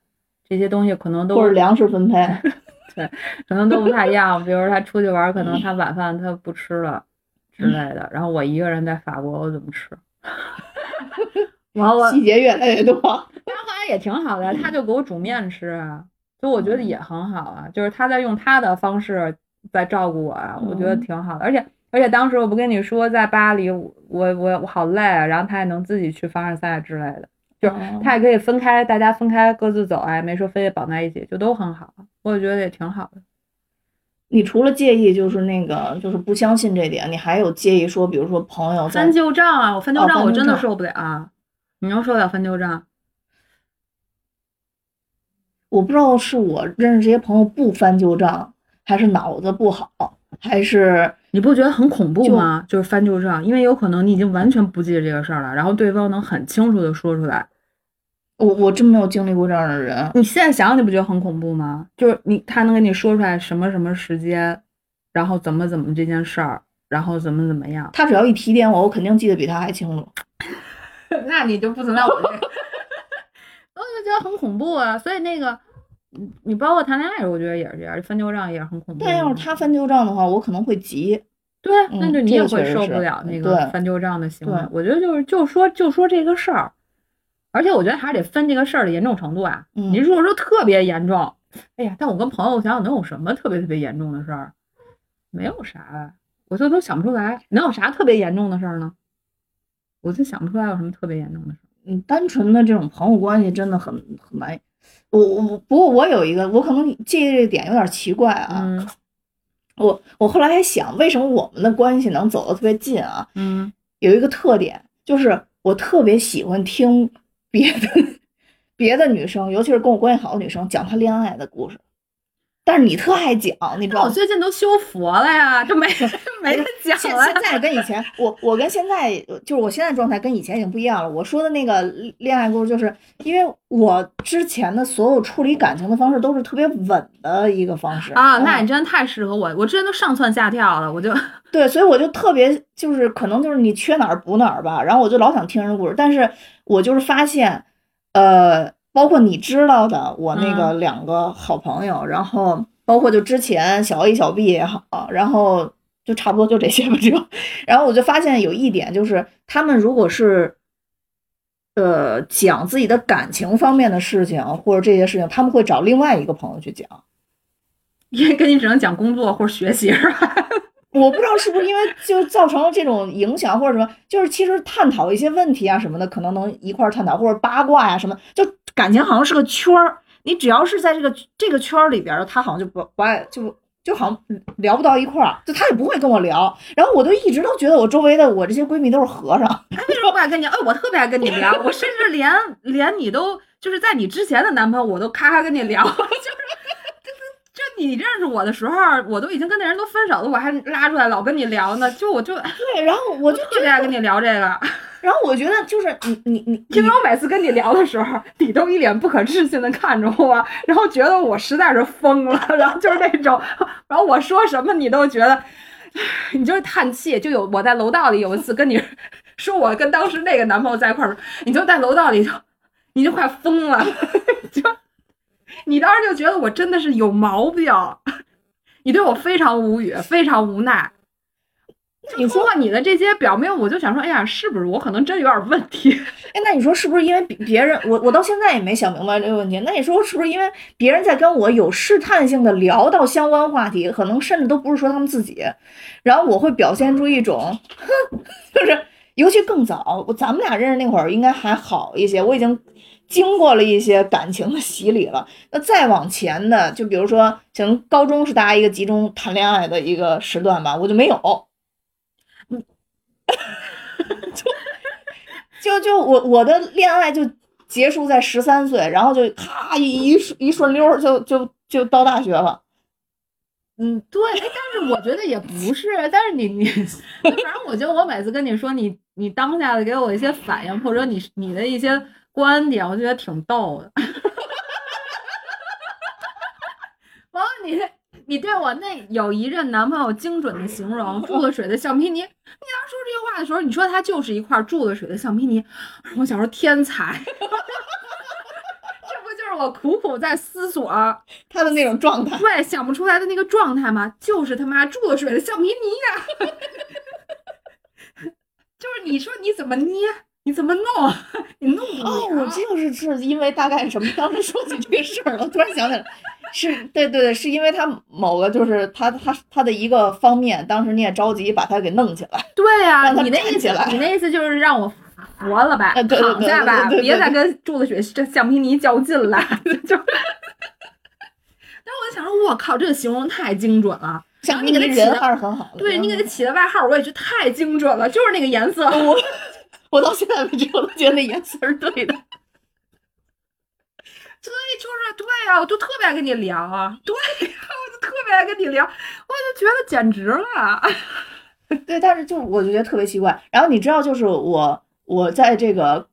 这些东西，可能都或者粮食分配，[laughs] 对可能都不太一样。比如说他出去玩，可能他晚饭他不吃了之类的，然后我一个人在法国，我怎么吃？[laughs] 然后我细节越来越多。但后来也挺好的，他就给我煮面吃啊，就我觉得也很好啊，就是他在用他的方式在照顾我啊，我觉得嗯挺好的。而且而且当时我不跟你说，在巴黎我我我我好累啊，然后他也能自己去凡尔赛之类的，就他也可以分开，大家分开各自走，哎，没说非得绑在一起，就都很好，我觉得也挺好的。你除了介意就是那个就是不相信这点，你还有介意说，比如说朋友翻旧账啊，我翻旧哦账我真的受不了啊，你能受得了翻旧账？我不知道是我认识这些朋友不翻旧账，还是脑子不好，还是你不觉得很恐怖就吗？就是翻旧账，因为有可能你已经完全不记得这个事儿了，然后对方能很清楚的说出来。我我真没有经历过这样的人。你现在想想，你不觉得很恐怖吗？就是你他能跟你说出来什么什么时间，然后怎么怎么这件事儿，然后怎么怎么样，他只要一提点我，我肯定记得比他还清楚。[laughs] 那你就不存在我这个，[laughs] 我就觉得很恐怖啊。所以那个，你你包括谈恋爱，我觉得也是这样，翻旧账也是很恐怖的。但要是他翻旧账的话，我可能会急。对啊，那嗯就你也会受不了那个翻旧账的行为对。我觉得就是就说就说这个事儿，而且我觉得还是得分这个事儿的严重程度啊。嗯你如果说特别严重，哎呀，但我跟朋友想想能有什么特别特别严重的事儿？没有啥啊，我就都想不出来，能有啥特别严重的事儿呢？我就想不出来有什么特别严重的事。嗯，单纯的这种朋友关系真的很很难。我我不过我有一个，我可能介意这个点有点奇怪啊。嗯我我后来还想，为什么我们的关系能走得特别近啊？嗯有一个特点，就是我特别喜欢听别的 [laughs] 别的女生，尤其是跟我关系好的女生讲她恋爱的故事。但是你特爱讲，你知道吗？我最近都修佛了呀，就没没得讲了。现现在跟以前，我我跟现在就是我现在状态跟以前已经不一样了。我说的那个恋爱故事，就是因为我之前的所有处理感情的方式都是特别稳的一个方式啊，那嗯你真的太适合我，我之前都上蹿下跳了，我就 [laughs] 对，所以我就特别就是可能就是你缺哪儿补哪儿吧，然后我就老想听人故事，但是我就是发现，呃，包括你知道的，我那个两个好朋友，然后包括就之前小 A 小 B 也好，然后就差不多就这些吧，就，然后我就发现有一点就是，他们如果是。呃，讲自己的感情方面的事情或者这些事情，他们会找另外一个朋友去讲。因为跟你只能讲工作或者学习是吧？我不知道是不是因为就造成了这种影响或者什么，就是其实探讨一些问题啊什么的，可能能一块儿探讨，或者八卦呀、什么，就感情好像是个圈儿，你只要是在这个这个圈儿里边儿，他好像就不不爱就就好像聊不到一块儿，就他也不会跟我聊，然后我就一直都觉得我周围的我这些闺蜜都是和尚，哎，为什么不爱跟你？哎，我特别爱跟你聊，我甚至连连你都就是在你之前的男朋友，我都咔咔跟你聊，[laughs] 就是你认识我的时候，我都已经跟那人都分手了，我还拉出来老跟你聊呢，就我就对，然后 [laughs] 我就特别爱跟你聊这个，[laughs] 然后我觉得就是你你你因为我每次跟你聊的时候，你都一脸不可置信的看着我，然后觉得我实在是疯了，然后就是那种，然后我说什么你都觉得，你就是叹气。就有我在楼道里有一次跟你说我跟当时那个男朋友在一块儿，你就在楼道里头，你就快疯了，[laughs] 就你当时就觉得我真的是有毛病，[laughs] 你对我非常无语，非常无奈。你说通过你的这些表明，我就想说，哎呀，是不是我可能真有点问题？[laughs] 哎，那你说是不是因为别别人，我我到现在也没想明白这个问题。那你说是不是因为别人在跟我有试探性的聊到相关话题，可能甚至都不是说他们自己，然后我会表现出一种，哼，[laughs] 就是尤其更早，我咱们俩认识那会儿应该还好一些，我已经经过了一些感情的洗礼了。那再往前的，就比如说像高中是大家一个集中谈恋爱的一个时段吧，我就没有。嗯 [laughs] 就就就我我的恋爱就结束在十三岁，然后就咔一一顺一顺溜就就就到大学了。嗯，对，但是我觉得也不是，但是你你，反正我觉得我每次跟你说你你当下的给我一些反应，或者你你的一些观点，我觉得挺逗的。[laughs] 完了，你你对我那有一任男朋友精准的形容注了水的橡皮泥，你当时说这句话的时候，你说他就是一块注了水的橡皮泥，我想说天才，[laughs] 这不就是我苦苦在思索。[laughs] 他的那种状态，对，想不出来的那个状态吗？就是他妈注了水的橡皮泥呀、就是你说你怎么捏，你怎么弄，[laughs] 你弄不了。哦，我就是是因为大概什么？当时说起这个事儿了，突然想起来，是对对对，是因为他某个就是他他他的一个方面，当时你也着急把他给弄起来。对呀、让他你那意思你那意思就是让我活了吧，躺下吧，别再跟柱子雪这橡皮泥较劲了，[laughs] 就。但我就想说，我靠，这个形容太精准了。然后你给他起人的，还是很好的。对你给他嗯起的外号，我也觉得太精准了，就是那个颜色。我我到现在为止我都觉得那言辞是对的。对，就是对呀、我就特别爱跟你聊啊，对呀、我就特别爱跟你聊，我就觉得简直了。[laughs] 对，但是就我就觉得特别奇怪。然后你知道，就是我我在这个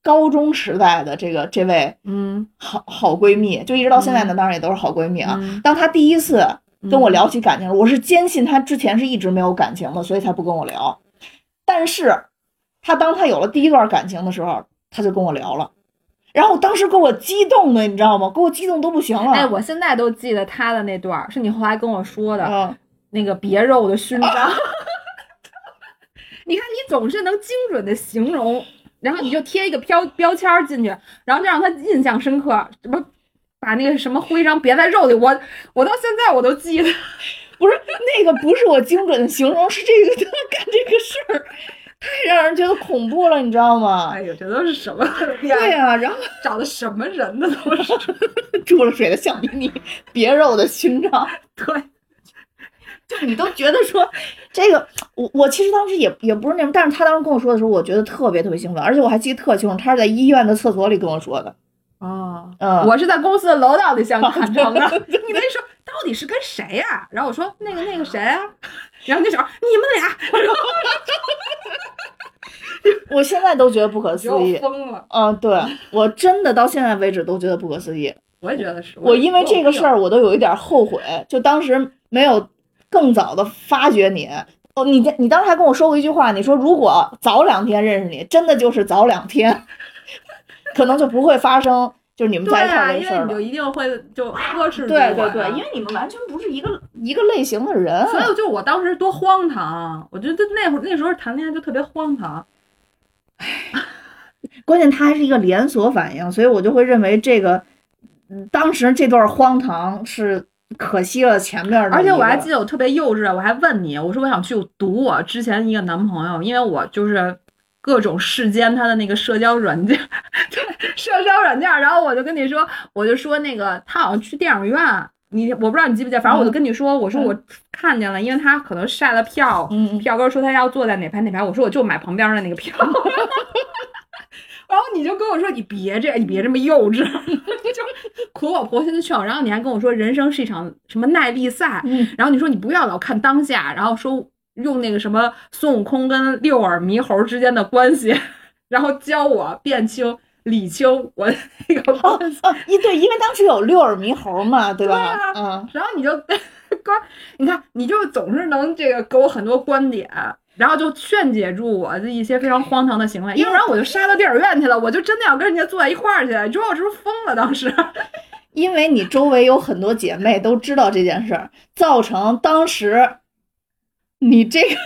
高中时代的这个这位嗯好好闺蜜，就一直到现在呢，当然也都是好闺蜜啊。嗯当她第一次跟我聊起感情，我是坚信她之前是一直没有感情的，所以才不跟我聊。但是她当他有了第一段感情的时候，他就跟我聊了。然后当时给我激动的，你知道吗？给我激动都不行了。哎，我现在都记得他的那段儿，是你后来跟我说的，嗯，那个别肉的勋章。[laughs] 你看，你总是能精准的形容，然后你就贴一个标标签进去，然后就让他印象深刻，什么把那个什么徽章别在肉里。我我到现在我都记得。[laughs] 不是那个，不是我精准的形容，是这个他干这个事儿，太 [laughs] 让人觉得恐怖了，你知道吗？哎呦，这都是什么？[laughs] 对呀、然后 [laughs] 找的什么人呢？都是。注了水的橡皮泥，别肉的勋章，对，就你都觉得说这个，我我其实当时也也不是那种，但是他当时跟我说的时候，我觉得特别特别兴奋，而且我还记得特清楚，他是在医院的厕所里跟我说的。哦，嗯我是在公司的楼道里向坦诚的。你没说到底是跟谁呀、然后我说那个那个谁啊，然后那时候你们俩，然 [laughs] 后我现在都觉得不可思议。疯了。嗯，对我真的到现在为止都觉得不可思议。我也觉得是。我因为这个事儿，儿，我都有一点后悔，就当时没有更早的发掘你。哦，你你当时还跟我说过一句话，你说如果早两天认识你，真的就是早两天，[laughs] 可能就不会发生就是你们在一块儿的，事儿了因为你就。一定会就呵斥住对对对，因为你们完全不是一个一个类型的人。所以就我当时多荒唐，我觉得那会儿那时候谈恋爱就特别荒唐。唉 [laughs] 关键它还是一个连锁反应，所以我就会认为这个，嗯，当时这段荒唐是可惜了前面的。而且我还记得我特别幼稚，我还问你，我说我想去堵我之前一个男朋友，因为我就是各种世间他的那个社交软件，对 [laughs] 社交软件，然后我就跟你说，我就说那个他好像去电影院，你我不知道你记不记得，反正我就跟你说，我说我看见了，因为他可能晒了票，嗯，票哥说他要坐在哪排哪排，我说我就买旁边的那个票。[laughs] 然后你就跟我说你别这，你别这么幼稚，[laughs] 就苦口婆心的劝我。然后你还跟我说人生是一场什么耐力赛，嗯。然后你说你不要老看当下，然后说用那个什么孙悟空跟六耳猕猴之间的关系，然后教我辨清理清我那个哦关系。哦，一对，因为当时有六耳猕猴嘛，对吧？对啊嗯，然后你就 [laughs] 刚，你看你就总是能这个给我很多观点，然后就劝解住我的一些非常荒唐的行为，要不然我就杀到电影院去了，我就真的要跟人家坐在一块儿去。你说我是不是疯了？当时 [laughs] 因为你周围有很多姐妹都知道这件事儿，造成当时你这个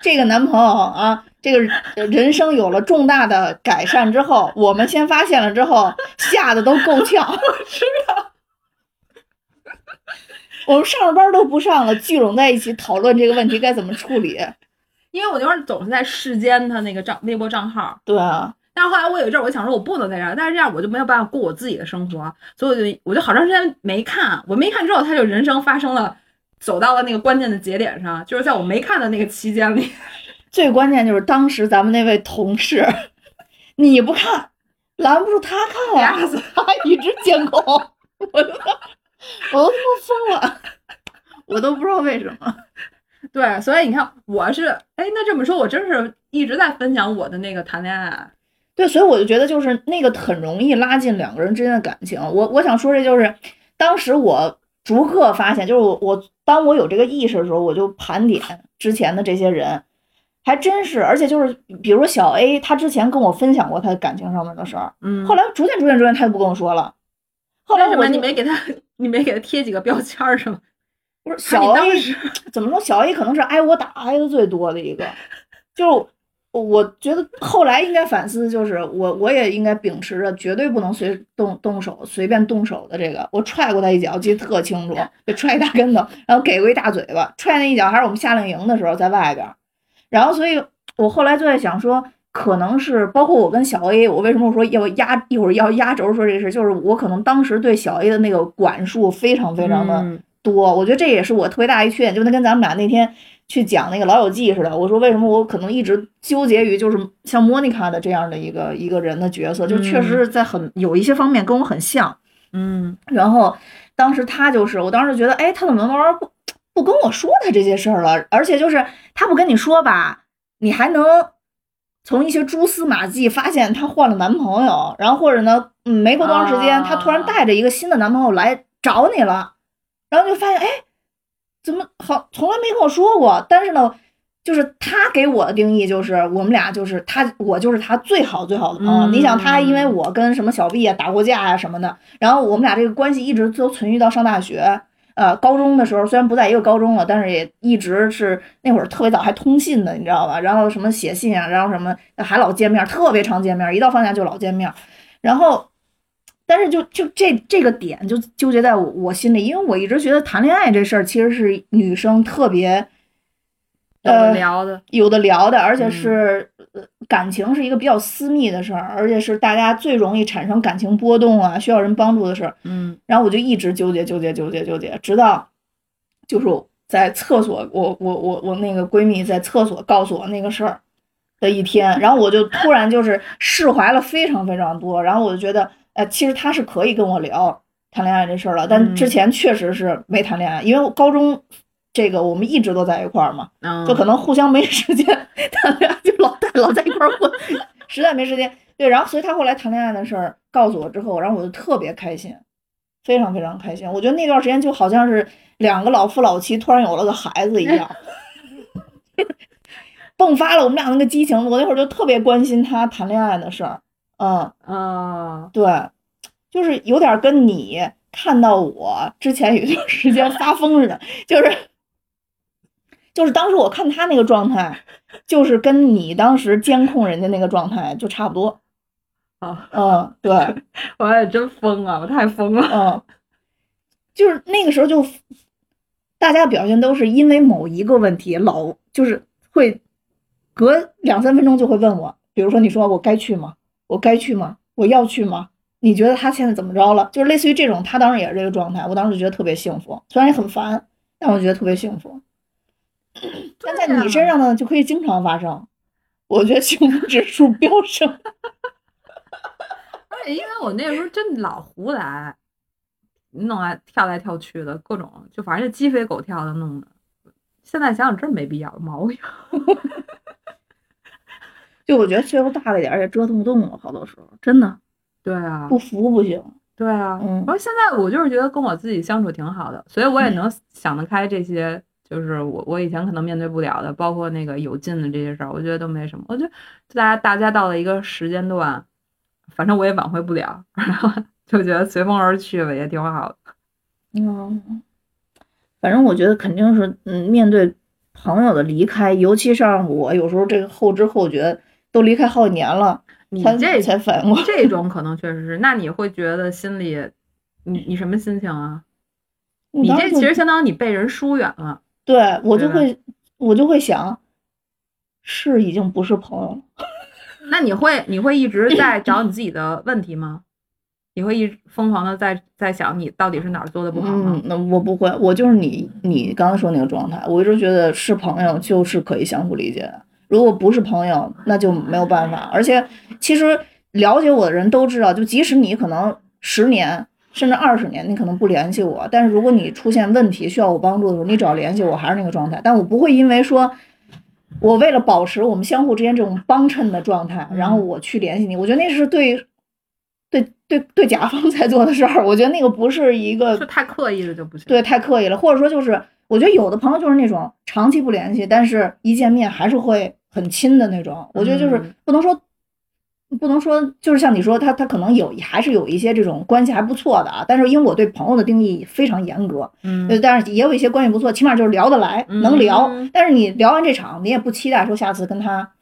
这个男朋友啊，这个人生有了重大的改善之后，我们先发现了之后，吓得都够呛。我知道。[laughs] 我们上着班都不上了，聚拢在一起讨论这个问题该怎么处理。因为我那会儿总是在世间他那个账微博账号，对啊，但是后来我有一阵儿我想说我不能在这样，但是这样我就没有办法过我自己的生活，所以我就我就好长时间没看，我没看之后，他就人生发生了。走到了那个关键的节点上，就是在我没看的那个期间里，[laughs] 最关键就是当时咱们那位同事，你不看，拦不住他看呀、他一直监控，我都我都他妈疯了，我都不知道为什么。[laughs] 对，所以你看，我是哎，那这么说，我真是一直在分享我的那个谈恋爱。对，所以我就觉得就是那个很容易拉近两个人之间的感情。我我想说这就是，当时我逐个发现，就是我我当我有这个意识的时候，我就盘点之前的这些人，还真是，而且就是比如小 A，他之前跟我分享过他感情上面的事儿，嗯后来逐渐逐渐逐渐他就不跟我说了。后来为什么我你没给他，你没给他贴几个标签儿是吗？不是小 A 怎么说？小 A 可能是挨我打挨的最多的一个，就我觉得后来应该反思，就是我我也应该秉持着绝对不能随动动手随便动手的这个。我踹过他一脚，记得特清楚，就踹一大跟头，然后给过一大嘴巴。踹那一脚还是我们夏令营的时候在外边儿，然后所以我后来就在想说。可能是包括我跟小 A，我为什么说要压一会儿要压轴说这个事，就是我可能当时对小 A 的那个管束非常非常的嗯多，我觉得这也是我特别大一缺点，就那跟咱们俩那天去讲那个《老友记》似的。我说为什么我可能一直纠结于就是像莫妮卡的这样的一个一个人的角色，就确实是在很有一些方面跟我很像。嗯然后当时他就是，我当时觉得，哎，他怎么慢慢不不跟我说他这些事儿了？而且就是他不跟你说吧，你还能从一些蛛丝马迹发现她换了男朋友，然后或者呢，嗯，没过多长时间，啊他突然带着一个新的男朋友来找你了，然后就发现，哎，怎么好从来没跟我说过？但是呢，就是他给我的定义就是我们俩就是他，我就是他最好最好的朋友。嗯你想他因为我跟什么小毕啊打过架啊什么的，然后我们俩这个关系一直都存续到上大学。呃，高中的时候虽然不在一个高中了，但是也一直是那会儿特别早还通信的，你知道吧？然后什么写信啊，然后什么还老见面，特别常见面，一到放假就老见面。然后，但是就就这这个点就纠结在我我心里，因为我一直觉得谈恋爱这事儿其实是女生特别有的呃聊的，有的聊的，而且嗯是、呃感情是一个比较私密的事儿，而且是大家最容易产生感情波动啊，需要人帮助的事儿。嗯然后我就一直纠结纠结纠结纠结，直到就是在厕所，我我我我那个闺蜜在厕所告诉我那个事儿的一天，然后我就突然就是释怀了非常非常多，然后我就觉得，呃，其实他是可以跟我聊谈恋爱这事儿了，但嗯之前确实是没谈恋爱，因为我高中这个我们一直都在一块儿嘛，嗯，就可能互相没时间 [laughs] 谈恋爱，就老老在一块儿混，实在没时间。对，然后所以他后来谈恋爱的事儿告诉我之后，然后我就特别开心，非常非常开心。我觉得那段时间就好像是两个老夫老妻突然有了个孩子一样，[laughs] 迸发了我们俩那个激情。我那会儿就特别关心他谈恋爱的事儿，嗯，啊，对，就是有点跟你看到我之前有一段时间发疯似的，就是就是当时我看他那个状态，就是跟你当时监控人家那个状态就差不多。啊，嗯，对，[laughs] 我也真疯啊，我太疯了。嗯，就是那个时候就大家表现都是因为某一个问题，老就是会隔两三分钟就会问我，比如说你说我该去吗？我该去吗？我要去吗？你觉得他现在怎么着了？就是类似于这种，他当时也是这个状态，我当时觉得特别幸福，虽然也很烦，但我觉得特别幸福。[clears throat] 但在你身上呢，就可以经常发生，我觉得幸福指数飙升。而且因为我那时候真老胡来，弄来跳来跳去的，各种就反正就鸡飞狗跳的弄的。现在想想真没必要，毛病。[laughs] 就我觉得岁数大了一点，而且折腾不动了，好多时候真的对啊，不服不行。对啊，嗯然后现在我就是觉得跟我自己相处挺好的，所以我也能想得开这些，就是我我以前可能面对不了的，包括那个有劲的这些事儿，我觉得都没什么。我觉得大家大家到了一个时间段，反正我也挽回不了，[laughs] 然后就觉得随风而去吧，也挺好的。嗯，反正我觉得肯定是，嗯，面对朋友的离开，尤其像我有时候这个后知后觉，都离开好几年了，才你这才反应过来。这种可能确实是，那你会觉得心里，你你什么心情啊？你这其实相当于你被人疏远了。对我就会，我就会想，是已经不是朋友了。[laughs] 那你会你会一直在找你自己的问题吗？你会一直疯狂的在在想你到底是哪儿做的不好吗嗯，？那我不会，我就是你你刚才说那个状态，我一直觉得是朋友就是可以相互理解的，如果不是朋友，那就没有办法。而且其实了解我的人都知道，就即使你可能十年甚至二十年，你可能不联系我，但是如果你出现问题需要我帮助的时候，你只要联系我，还是那个状态。但我不会因为说。我为了保持我们相互之间这种帮衬的状态，然后我去联系你，我觉得那是对，对对对甲方在做的事儿。我觉得那个不是一个就太刻意了就不行。对，太刻意了，或者说就是，我觉得有的朋友就是那种长期不联系，但是一见面还是会很亲的那种。我觉得就是嗯不能说，不能说就是像你说他他可能有还是有一些这种关系还不错的啊，但是因为我对朋友的定义非常严格，嗯呃，但是也有一些关系不错，起码就是聊得来，能聊嗯。但是你聊完这场，你也不期待说下次跟他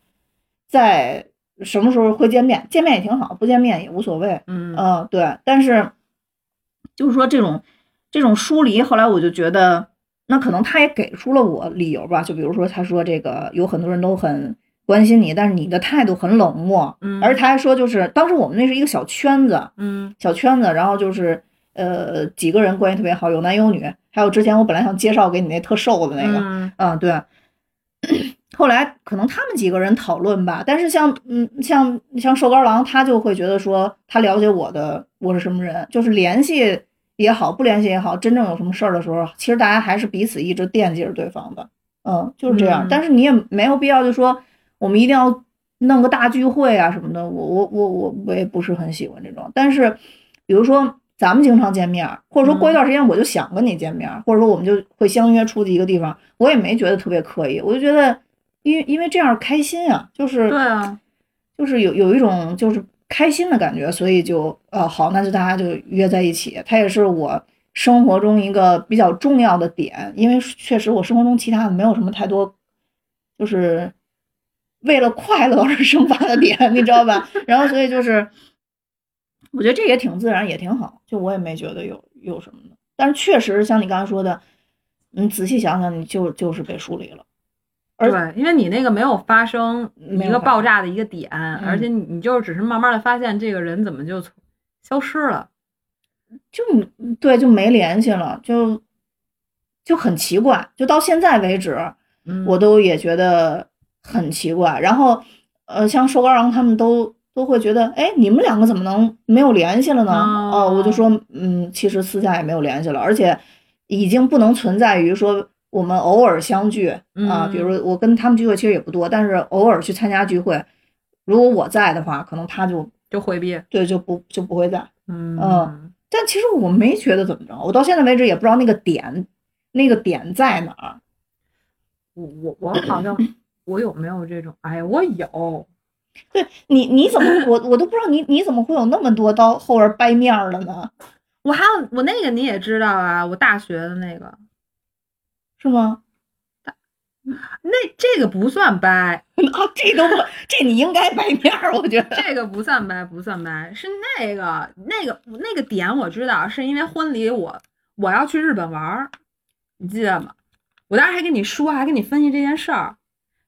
在什么时候会见面，见面也挺好，不见面也无所谓。嗯嗯，对，但是就是说这种这种疏离，后来我就觉得，那可能他也给出了我理由吧，就比如说他说这个有很多人都很关心你，但是你的态度很冷漠，嗯。而他还说就是当时我们那是一个小圈子，嗯。小圈子，然后就是呃几个人关系特别好，有男有女，还有之前我本来想介绍给你那特瘦的那个，嗯。嗯，对。[coughs] 后来可能他们几个人讨论吧，但是像嗯像像瘦高郎，他就会觉得说他了解我的我是什么人，就是联系也好，不联系也好，真正有什么事儿的时候，其实大家还是彼此一直惦记着对方的，嗯，就是这样。嗯但是你也没有必要就说我们一定要弄个大聚会啊什么的，我我我我我也不是很喜欢这种。但是比如说咱们经常见面儿，或者说过一段时间我就想跟你见面儿，或者说我们就会相约出去一个地方，我也没觉得特别刻意，我就觉得因为因为这样开心啊，就是对啊，就是有有一种就是开心的感觉，所以就呃好，那就大家就约在一起。它也是我生活中一个比较重要的点，因为确实我生活中其他的没有什么太多，就是为了快乐而生发的点，你知道吧？[laughs] 然后所以就是，我觉得这也挺自然，也挺好，就我也没觉得有有什么的。但是确实像你刚才说的，你仔细想想，你就就是被疏离了。而对，因为你那个没有发生一个爆炸的一个点，而且你你就是只是慢慢的发现这个人怎么就消失了。就对就没联系了，就就很奇怪，就到现在为止，嗯，我都也觉得很奇怪。然后，呃，像瘦高阳他们都都会觉得，哎，你们两个怎么能没有联系了呢？哦呃，我就说，嗯，其实私下也没有联系了，而且已经不能存在于说我们偶尔相聚啊、嗯比如我跟他们聚会其实也不多，但是偶尔去参加聚会，如果我在的话，可能他就就回避。对就不就不会在。嗯嗯但其实我没觉得怎么着，我到现在为止也不知道那个点，那个点在哪儿。我我我好像 [clears throat] 我有没有这种？哎呀，我有。对你，你怎么我我都不知道你你怎么会有那么多到后边掰面儿了呢？我还有我那个你也知道啊，我大学的那个，是吗？那这个不算掰，啊，这都不，这你应该掰面儿，我觉得。这个不算掰，不算掰，是那个那个那个点我知道，是因为婚礼我我要去日本玩儿，你记得吗？我当时还跟你说，还跟你分析这件事儿，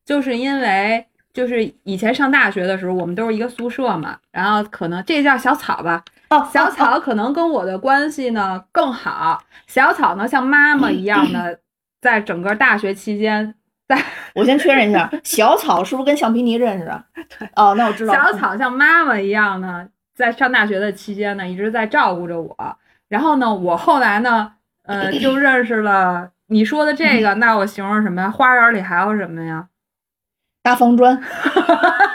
就是因为就是以前上大学的时候，我们都是一个宿舍嘛，然后可能这叫小草吧，哦，小草可能跟我的关系呢更好，小草呢像妈妈一样的，在整个大学期间，在我先确认一下，[laughs] 小草是不是跟橡皮泥认识的？[laughs] 对，哦，那我知道。小草像妈妈一样呢，在上大学的期间呢，一直在照顾着我。然后呢，我后来呢，呃，就 [clears throat] 认识了你说的这个，那我形容什么呀？花园里还有什么呀？大方砖。[laughs]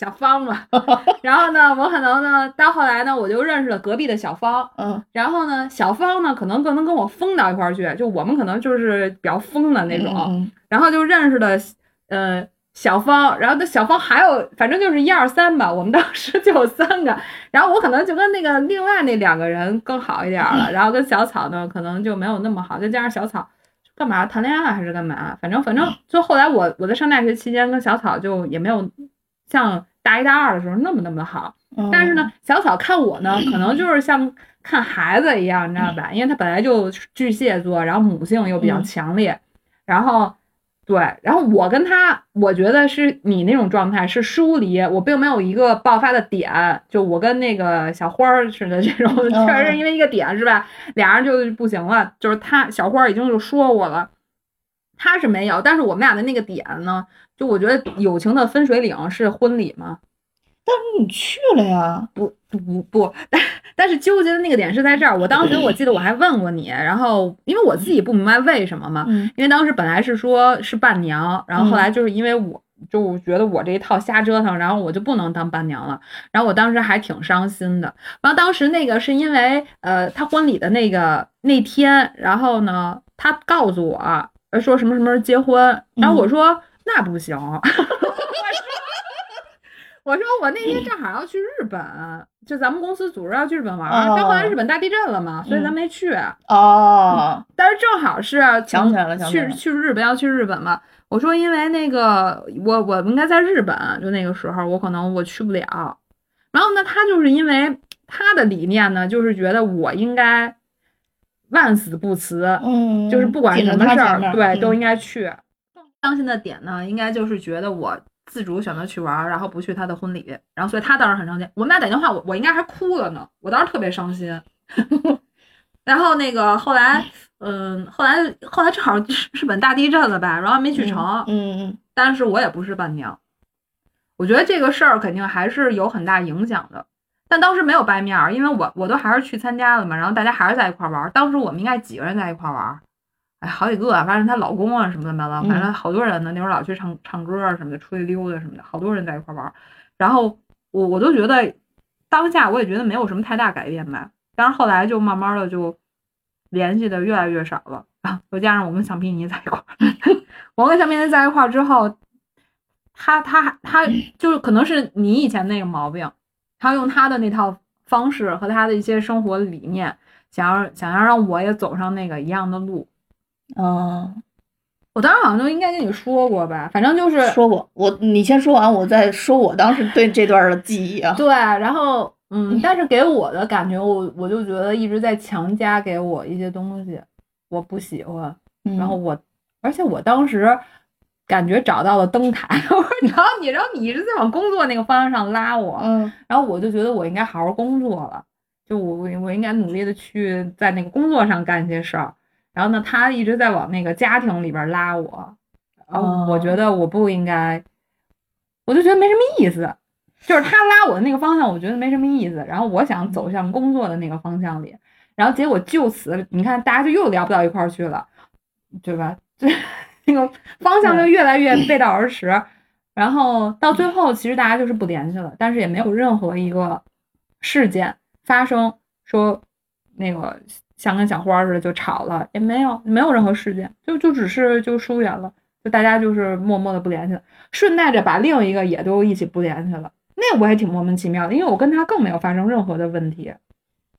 小芳嘛。[laughs] 然后呢，我可能呢，到后来呢，我就认识了隔壁的小芳。嗯，然后呢，小芳呢，可能更能跟我疯到一块儿去，就我们可能就是比较疯的那种。嗯然后就认识了，呃，小芳，然后那小芳还有，反正就是一二三吧，我们当时就有三个，[laughs] 然后我可能就跟那个另外那两个人更好一点儿了，然后跟小草呢可能就没有那么好，再加上小草干嘛谈恋爱还是干嘛，反正反正就后来我我在上大学期间跟小草就也没有像大一大二的时候那么那么好，嗯，但是呢，小草看我呢，可能就是像看孩子一样，你知道吧？因为他本来就巨蟹座，然后母性又比较嗯强烈，然后对，然后我跟他，我觉得是你那种状态是疏离，我并没有一个爆发的点，就我跟那个小花儿似的这种，嗯确实是因为一个点是吧？俩人就不行了，就是他小花儿已经就说我了。他是没有，但是我们俩的那个点呢，就我觉得友情的分水岭是婚礼嘛，你去了呀？不不不不，但但是纠结的那个点是在这儿。我当时我记得我还问过你，然后因为我自己不明白为什么嘛，嗯因为当时本来是说是伴娘，然后后来就是因为我就觉得我这一套瞎折腾，然后我就不能当伴娘了，然后我当时还挺伤心的。然后当时那个是因为呃他婚礼的那个那天，然后呢他告诉我呃说什么什么结婚，然后我说、那不行。[laughs] [laughs] 我说我那天正好要去日本，就咱们公司组织要去日本玩儿，哦但后来日本大地震了嘛，所以咱没去。哦，但是正好是想起来了想起来了去去日本要去日本嘛。我说因为那个我我应该在日本，就那个时候我可能我去不了。然后呢，他就是因为他的理念呢，就是觉得我应该万死不辞，嗯，就是不管什么事儿，对，嗯都应该去。伤心的点呢，应该就是觉得我自主选择去玩儿，然后不去他的婚礼，然后所以他当时很伤心。我们俩打电话，我我应该还哭了呢，我当时特别伤心。[laughs] 然后那个后来，嗯，后来后来正好日本大地震了吧，然后没去成，嗯嗯但是我也不是伴娘。我觉得这个事儿肯定还是有很大影响的，但当时没有掰面儿，因为我我都还是去参加了嘛，然后大家还是在一块儿玩儿。当时我们应该几个人在一块儿玩儿，哎，好几个，反正她老公啊什么的，嘛了，反正好多人呢。那会儿老去唱唱歌啊什么的，出去溜达什么的，好多人在一块儿玩儿。然后我我都觉得当下我也觉得没有什么太大改变吧，但是后来就慢慢的就联系的越来越少了啊，[laughs] 又加上我跟橡皮泥在一块儿，[laughs] 我跟橡皮泥在一块儿之后，他他他就是可能是你以前那个毛病，他用他的那套方式和他的一些生活理念，想要想要让我也走上那个一样的路。嗯，我当时好像就应该跟你说过吧，反正就是说过我，你先说完，我再说我当时对这段的记忆啊。[laughs] 对，然后嗯，[laughs] 但是给我的感觉，我我就觉得一直在强加给我一些东西，我不喜欢，嗯然后我而且我当时感觉找到了灯塔，[laughs] 然后你，然后你一直在往工作那个方向上拉我，嗯。然后我就觉得我应该好好工作了，就我我我应该努力的去在那个工作上干一些事儿。然后呢，他一直在往那个家庭里边拉我，然后我觉得我不应该，我就觉得没什么意思，就是他拉我的那个方向，我觉得没什么意思。然后我想走向工作的那个方向里，然后结果就此，你看大家就又聊不到一块儿去了，对吧？这那个方向就越来越背道而驰。[clears throat] 然后到最后，其实大家就是不联系了，但是也没有任何一个事件发生，说那个像跟小花似的就吵了，也没有，没有任何事件，就就只是就疏远了，就大家就是默默的不联系了，顺带着把另一个也都一起不联系了。那我也挺莫名其妙的，因为我跟他更没有发生任何的问题，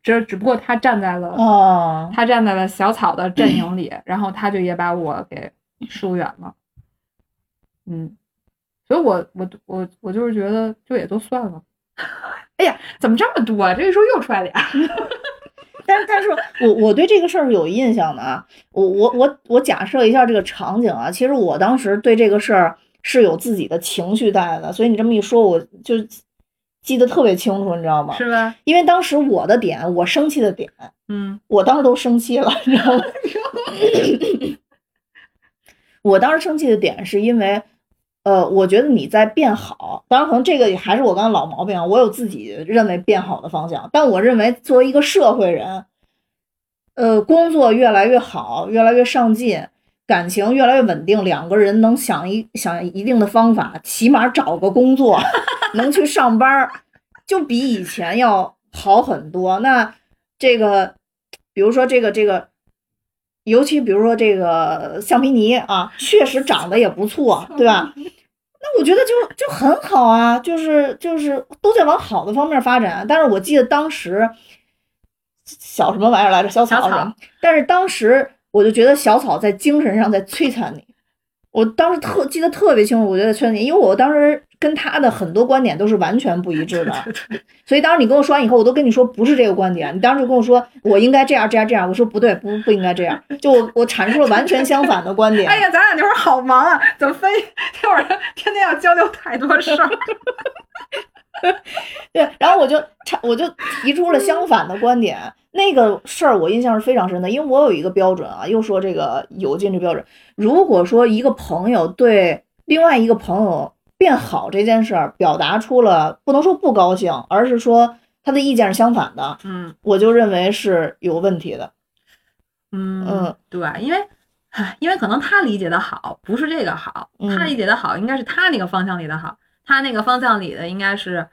只只不过他站在了哦，他站在了小草的阵营里，然后他就也把我给疏远了。嗯，所以我我我我就是觉得就也都算了。哎呀，怎么这么多啊？这一说又出来俩。[laughs] 但但是我我对这个事儿是有印象的啊，我我我我假设一下这个场景啊，其实我当时对这个事儿是有自己的情绪在的，所以你这么一说，我就记得特别清楚，你知道吗？是吧？因为当时我的点，我生气的点，嗯我当时都生气了，你知道吗？[laughs] 我当时生气的点是因为，呃，我觉得你在变好，当然可能这个也还是我刚刚老毛病啊，我有自己认为变好的方向，但我认为作为一个社会人，呃，工作越来越好，越来越上进，感情越来越稳定，两个人能想一想一定的方法，起码找个工作，[laughs] 能去上班，就比以前要好很多。那这个，比如说这个这个，尤其比如说这个橡皮泥啊，确实长得也不错，[laughs] 对吧？那我觉得就就很好啊，就是就是都在往好的方面发展。但是我记得当时小什么玩意儿来着，小草？但是当时我就觉得小草在精神上在摧残你，我当时特记得特别清楚，我觉得摧残你，因为我当时跟他的很多观点都是完全不一致的。[laughs] 所以当时你跟我说完以后，我都跟你说不是这个观点。你当时就跟我说我应该这样这样这样，我说不对，不不应该这样。就我我阐述了完全相反的观点。[laughs] 哎呀，咱俩那会儿好忙啊，怎么非那会儿天天要交流太多事儿？[laughs] 对，然后我就阐我就提出了相反的观点。那个事儿我印象是非常深的，因为我有一个标准啊，又说这个有进这标准。如果说一个朋友对另外一个朋友变好这件事儿表达出了不能说不高兴，而是说他的意见是相反的，嗯我就认为是有问题的。嗯嗯，对，因为。唉，因为可能他理解的好，不是这个好，嗯他理解的好应该是他那个方向里的好，他那个方向里的应该是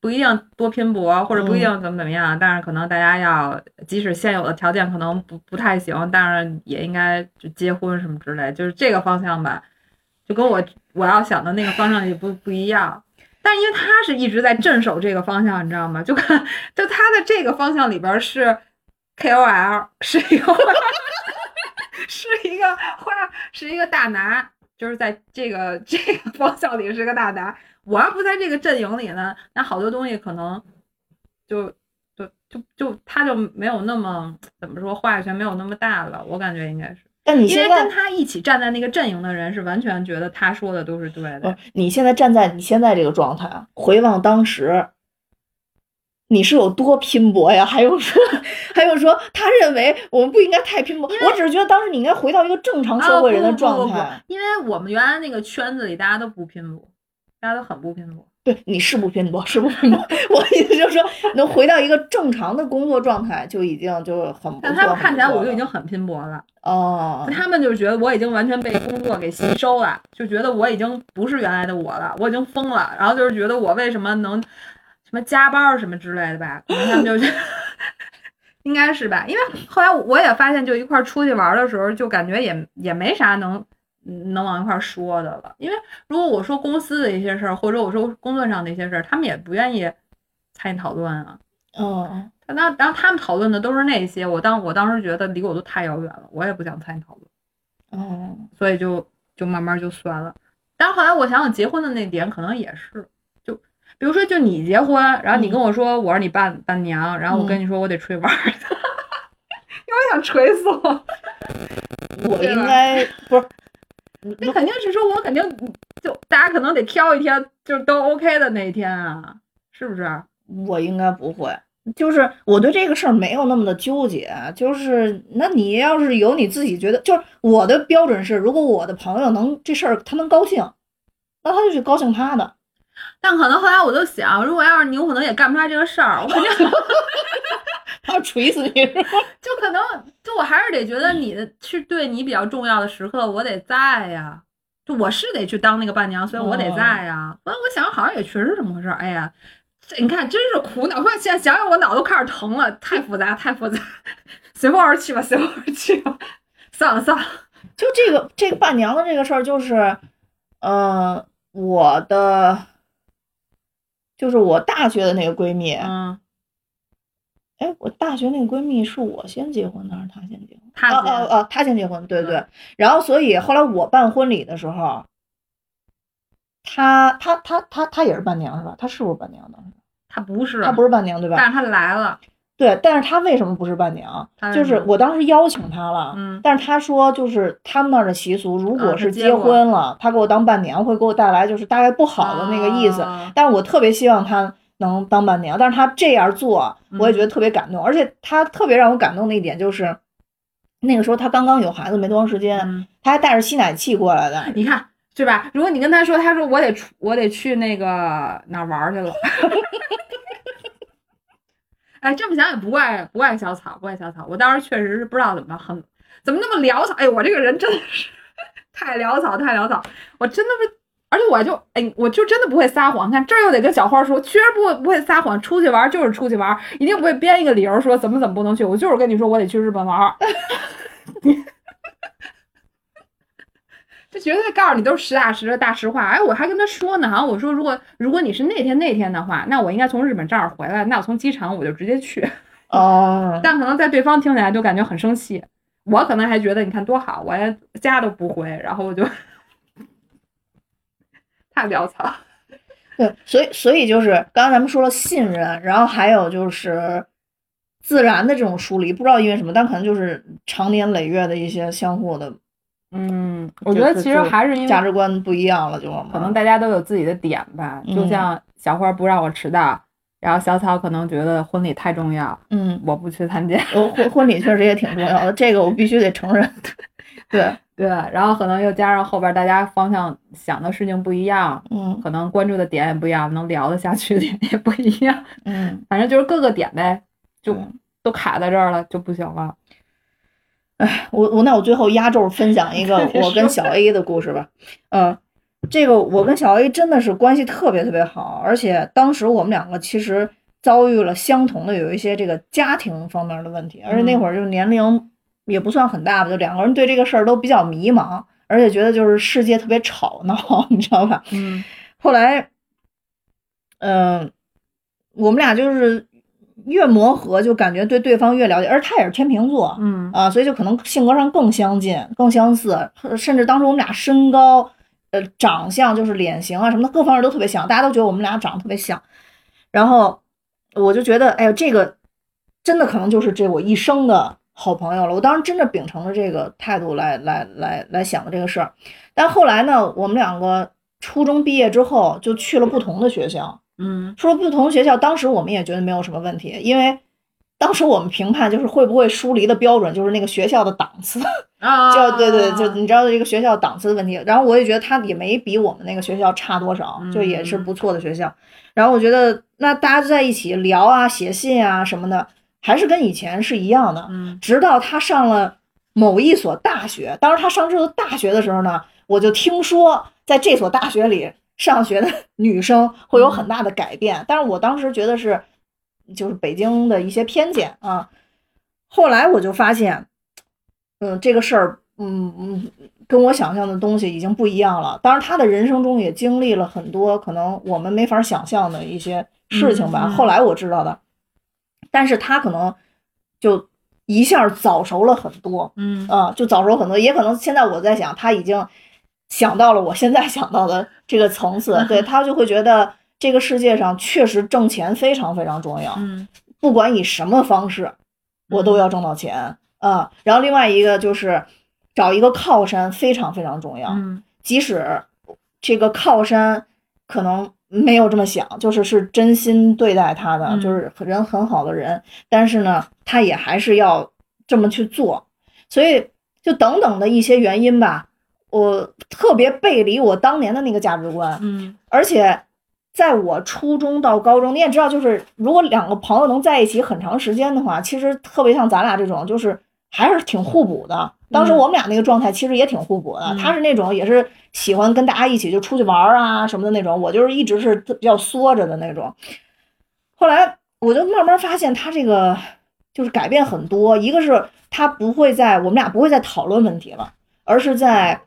不一定多拼搏，或者不一定怎么怎么样，但是可能大家要，即使现有的条件可能不不太行，但是也应该就结婚什么之类，就是这个方向吧，就跟我我要想的那个方向也不不一样。但因为他是一直在镇守这个方向，你知道吗？就看就他的这个方向里边是 KOL，是一个 [laughs] 是一个画，是一个大拿，就是在这个这个方向里是个大拿。我要不在这个阵营里呢，那好多东西可能就就就就他就没有那么怎么说话语权没有那么大了。我感觉应该是，但你因为现在跟他一起站在那个阵营的人是完全觉得他说的都是对的。你现在站在你现在这个状态啊，回望当时，你是有多拼搏呀？[laughs] 还有说，还有说，他认为我们不应该太拼搏。我只是觉得当时你应该回到一个正常社会人的哦不不不不状态。因为我们原来那个圈子里大家都不拼搏，大家都很不拼搏。对，你是不拼搏，是不拼搏。[laughs] 我意思就是说，能回到一个正常的工作状态，就已经就很不错。但他们看起来我就已经很拼搏了。哦，他们就觉得我已经完全被工作给吸收了，就觉得我已经不是原来的我了，我已经疯了。然后就是觉得我为什么能什么加班什么之类的吧，可能他们就觉 [laughs] 应该是吧。因为后来我也发现，就一块儿出去玩的时候，就感觉也也没啥能能往一块儿说的了。因为如果我说公司的一些事儿，或者我说工作上的一些事儿，他们也不愿意参与讨论啊。哦，那然后他们讨论的都是那些，我当我当时觉得离我都太遥远了，我也不想参与讨论。哦，所以就就慢慢就算了。但是后来我想想，结婚的那点可能也是，就比如说，就你结婚，然后你跟我说我是你伴伴娘，然后我跟你说我得吹腕儿，[laughs] 因为我想锤死我。我应该不是，那肯定是说我肯定就大家可能得挑一天就是都 OK 的那一天啊，是不是？我应该不会。就是我对这个事儿没有那么的纠结，就是那你要是有你自己觉得，就是我的标准是，如果我的朋友能这事儿他能高兴，那他就去高兴他的。但可能后来我就想，如果要是你，我可能也干不出来这个事儿，我肯定 [laughs] [laughs] 他要锤死你？[laughs] 就可能就我还是得觉得你的是对你比较重要的时刻，我得在呀。就我是得去当那个伴娘，所以我得在呀。完、我想好像也确实是这么回事儿。哎呀，这你看真是苦恼。我现在想想，我脑都开始疼了，太复杂，太复杂。随风而去吧，随风而去吧。算了算了，就这个这个伴娘的这个事儿，就是，呃，我的，就是我大学的那个闺蜜，嗯，哎，我大学那个闺蜜是我先结婚的还是她先结婚？她哦哦哦，她先结婚，对对。然后所以后来我办婚礼的时候，她她她她她也是伴娘是吧？她是不是伴娘当时？她不是，她不是伴娘对吧？但是她来了，对，但是他为什么不是伴娘？就是我当时邀请他了，嗯但是他说就是他们那儿的习俗，如啊果是结婚了，他给我当伴娘会给我带来就是大概不好的那个意思。啊但是我特别希望他能当伴娘，但是他这样做，我也觉得特别感动，而且他特别让我感动的一点就是，那个时候他刚刚有孩子没多长时间，嗯她还带着吸奶器过来的。你看是吧？如果你跟他说，他说我得出，我得去那个哪儿玩去了。[laughs] 哎，这么想也不怪不怪小草，不怪小草。我当时确实是不知道怎么很怎么那么潦草。哎，我这个人真的是太潦草，太潦草。我真的是，而且我就哎，我就真的不会撒谎。看这又得跟小花说，确实不会不会撒谎。出去玩就是出去玩，一定不会编一个理由说怎么怎么不能去。我就是跟你说，我得去日本玩 [laughs] 儿。这绝对告诉你都是实打实的大实话。哎，我还跟他说呢，好像我说如果如果你是那天那天的话，那我应该从日本这儿回来，那我从机场我就直接去。哦，但可能在对方听起来就感觉很生气，我可能还觉得你看多好，我连家都不回，然后我就 [laughs] 太潦草。对，所以所以就是刚刚咱们说了信任，然后还有就是自然的这种疏离，不知道因为什么，但可能就是长年累月的一些相互的嗯，我觉得其实还是因为价值观不一样了，就可能大家都有自己的点吧。就嗯像小花不让我迟到，然后小草可能觉得婚礼太重要，嗯，我不去参加。我婚婚礼确实也挺重要的，这个我必须得承认。[laughs] 对，[laughs] 对，然后可能又加上后边大家方向想的事情不一样，嗯可能关注的点也不一样，能聊得下去的点也不一样，嗯，反正就是各个点呗，就都卡在这儿了就不行了。[laughs] 哎，我我那我最后压轴分享一个 [laughs] 我跟小 A 的故事吧。嗯，这个我跟小 A 真的是关系特别特别好，而且当时我们两个其实遭遇了相同的有一些这个家庭方面的问题，而且那会儿就年龄也不算很大吧，就两个人对这个事儿都比较迷茫，而且觉得就是世界特别吵闹，[laughs] 你知道吧？嗯后来，嗯、我们俩就是越磨合，就感觉对对方越了解，而他也是天秤座，嗯啊，所以就可能性格上更相近、更相似，甚至当时我们俩身高、呃长相，就是脸型啊什么的各方面都特别像，大家都觉得我们俩长得特别像。然后我就觉得，哎呀，这个真的可能就是这我一生的好朋友了。我当时真的秉承着这个态度来来来来想的这个事儿。但后来呢，我们两个初中毕业之后就去了不同的学校，嗯说不同学校，当时我们也觉得没有什么问题，因为当时我们评判就是会不会疏离的标准就是那个学校的档次，[laughs] 啊，就对对，就你知道这个学校档次的问题。然后我也觉得他也没比我们那个学校差多少，就也是不错的学校。然后我觉得那大家在一起聊啊、写信啊什么的，还是跟以前是一样的。嗯直到他上了某一所大学，当时他上这所大学的时候呢，我就听说在这所大学里上学的 [laughs] 女生会有很大的改变，但是我当时觉得是就是北京的一些偏见啊。后来我就发现，嗯，这个事儿，嗯嗯，跟我想象的东西已经不一样了。当然，他的人生中也经历了很多可能我们没法想象的一些事情吧。嗯嗯后来我知道的，但是他可能就一下早熟了很多，嗯啊，就早熟很多。也可能现在我在想，他已经想到了我现在想到的这个层次，对他就会觉得这个世界上确实挣钱非常非常重要，嗯。不管以什么方式，我都要挣到钱啊。然后另外一个就是找一个靠山非常非常重要。嗯。即使这个靠山可能没有这么想，就是是真心对待他的，嗯。就是人很好的人，但是呢，他也还是要这么去做，所以就等等的一些原因吧，我特别背离我当年的那个价值观，嗯而且。在我初中到高中，你也知道，就是如果两个朋友能在一起很长时间的话，其实特别像咱俩这种，就是还是挺互补的。当时嗯我们俩那个状态其实也挺互补的，嗯他是那种也是喜欢跟大家一起就出去玩儿啊什么的那种，我就是一直是比较缩着的那种。后来我就慢慢发现他这个就是改变很多，一个是他不会在我们俩不会再讨论问题了，而是在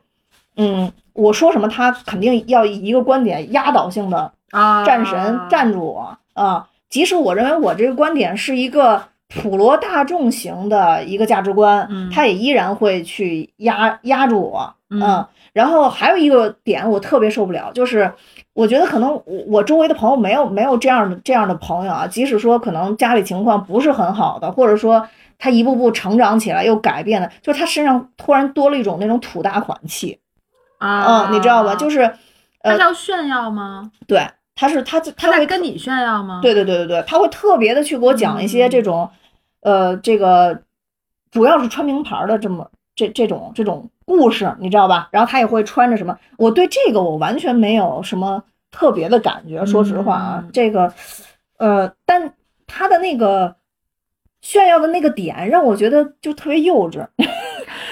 嗯我说什么他肯定要以一个观点压倒性的啊，战神站住我啊！即使我认为我这个观点是一个普罗大众型的一个价值观，嗯他也依然会去压压住我。嗯然后还有一个点我特别受不了，就是我觉得可能我我周围的朋友没有没有这样的这样的朋友啊，即使说可能家里情况不是很好的，或者说他一步步成长起来又改变的，就是他身上突然多了一种那种土大款气，啊，嗯，你知道吧？就是他要炫耀吗？对，他是他他他会在跟你炫耀吗？对对对对对，他会特别的去给我讲一些这种，呃，这个主要是穿名牌儿的这么这这种这种故事，你知道吧？然后他也会穿着什么，我对这个我完全没有什么特别的感觉，说实话啊，嗯这个，呃，但他的那个炫耀的那个点让我觉得就特别幼稚，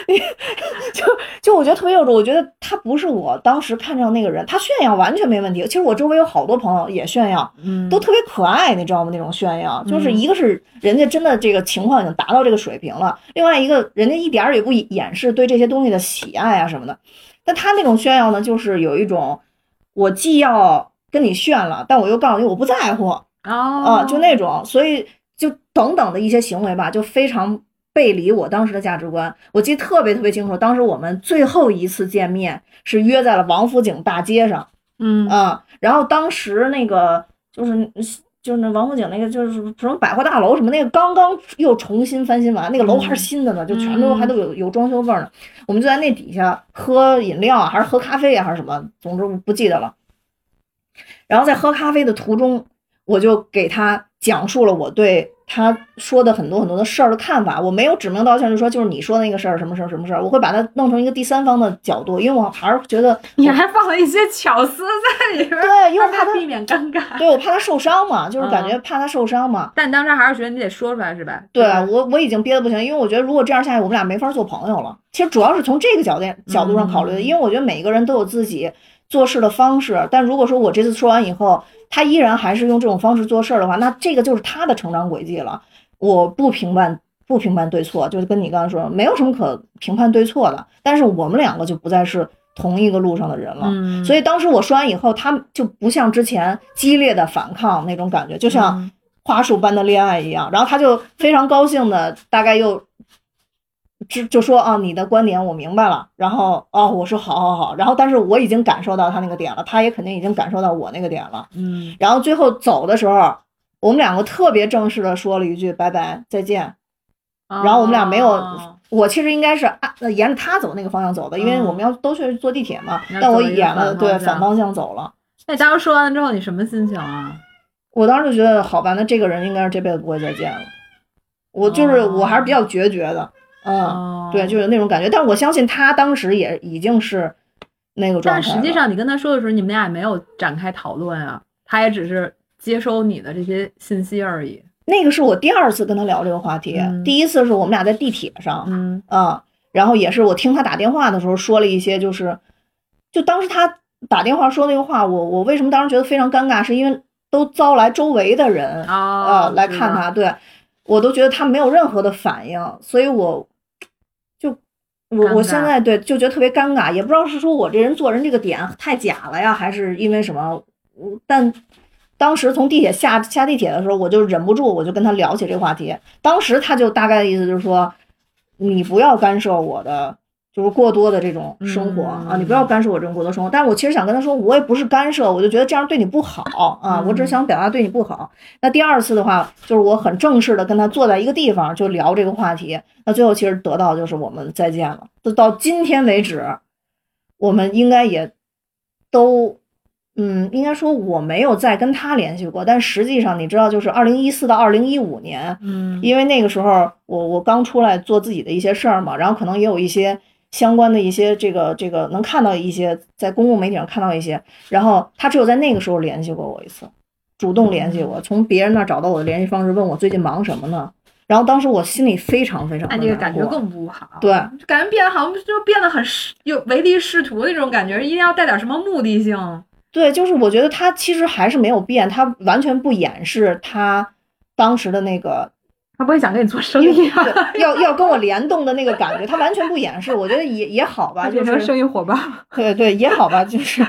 [laughs] 就就我觉得特别幼稚，我觉得他不是我当时看上那个人，他炫耀完全没问题。其实我周围有好多朋友也炫耀，嗯，都特别可爱，你知道吗？那种炫耀，就是嗯一个是人家真的这个情况已经达到这个水平了，另外一个人家一点儿也不掩饰对这些东西的喜爱啊什么的。但他那种炫耀呢，就是有一种我既要跟你炫了，但我又告诉你我不在乎哦啊，就那种，所以就等等的一些行为吧，就非常背离我当时的价值观。我记得特别特别清楚，当时我们最后一次见面是约在了王府井大街上。嗯啊，然后当时那个就是就是那王府井那个就是什么百货大楼什么那个刚刚又重新翻新完，那个楼还是新的呢，就全都还都有有装修味儿呢。我们就在那底下喝饮料啊，还是喝咖啡啊，还是什么，总之不记得了。然后在喝咖啡的途中，我就给他讲述了我对他说的很多很多的事儿的看法。我没有指名道姓就说就是你说的那个事儿什么事儿什么事儿，我会把它弄成一个第三方的角度，因为我还是觉得 [laughs] 你还放了一些巧思在里边儿，对，因为怕他避免尴尬。对我怕他受伤嘛，就是感嗯觉怕他受伤嘛。但你当时还是觉得你得说出来是吧？对我我已经憋得不行，因为我觉得如果这样下去，我们俩没法做朋友了。其实主要是从这个角度角度上考虑的，嗯因为我觉得每一个人都有自己做事的方式。但如果说我这次说完以后，他依然还是用这种方式做事儿的话，那这个就是他的成长轨迹了。我不评判不评判对错，就是跟你刚才说，没有什么可评判对错的。但是我们两个就不再是同一个路上的人了。嗯，所以当时我说完以后，他就不像之前激烈的反抗那种感觉，就像嗯花束般的恋爱一样。然后他就非常高兴的，大概又就就说啊，你的观点我明白了。然后啊，我说好好好。然后但是我已经感受到他那个点了，他也肯定已经感受到我那个点了。嗯然后最后走的时候，我们两个特别正式的说了一句拜拜再见。然后我们俩没有哦我其实应该是按呃沿着他走那个方向走的，因为嗯我们要都去坐地铁嘛。但我演了对反方向走了。那你当时说完之后，你什么心情啊？我当时就觉得，好吧，那这个人应该是这辈子不会再见了。我就是哦我还是比较决绝的，嗯，哦对，就有那种感觉。但我相信他当时也已经是那个状态了。但实际上你跟他说的时候，你们俩也没有展开讨论啊，他也只是接收你的这些信息而已。那个是我第二次跟他聊这个话题，嗯第一次是我们俩在地铁上，嗯啊，然后也是我听他打电话的时候说了一些，就是就当时他打电话说那个话，我我为什么当时觉得非常尴尬，是因为都招来周围的人哦呃来看他，对我都觉得他没有任何的反应，所以我就我我现在对就觉得特别尴尬，也不知道是说我这人做人这个点太假了呀，还是因为什么，我但。当时从地铁下下地铁的时候，我就忍不住，我就跟他聊起这个话题。当时他就大概的意思就是说，你不要干涉我的就是过多的这种生活、啊，你不要嗯干涉我这种过多生活。但是我其实想跟他说，我也不是干涉，我就觉得这样对你不好啊，我只是想表达对你不好。那第二次的话，就是我很正式的跟他坐在一个地方就聊这个话题。那最后其实得到就是我们再见了。就到今天为止，我们应该也都，嗯，应该说我没有再跟他联系过，但实际上你知道，就是二零一四到二零一五年，嗯因为那个时候我我刚出来做自己的一些事儿嘛，然后可能也有一些相关的一些这个这个能看到一些在公共媒体上看到一些，然后他只有在那个时候联系过我一次，主动联系我，从别人那儿找到我的联系方式，问我最近忙什么呢？然后当时我心里非常非常的哎，这个感觉更不好。对，感觉变得好像就变得很试有唯利是图那种感觉，一定要带点什么目的性。对，就是我觉得他其实还是没有变，他完全不掩饰他当时的那个他不会想跟你做生意啊，要要跟我联动的那个感觉，他完全不掩饰，我觉得也也好吧，就变成是生意伙伴。[laughs] 对对也好吧，就是。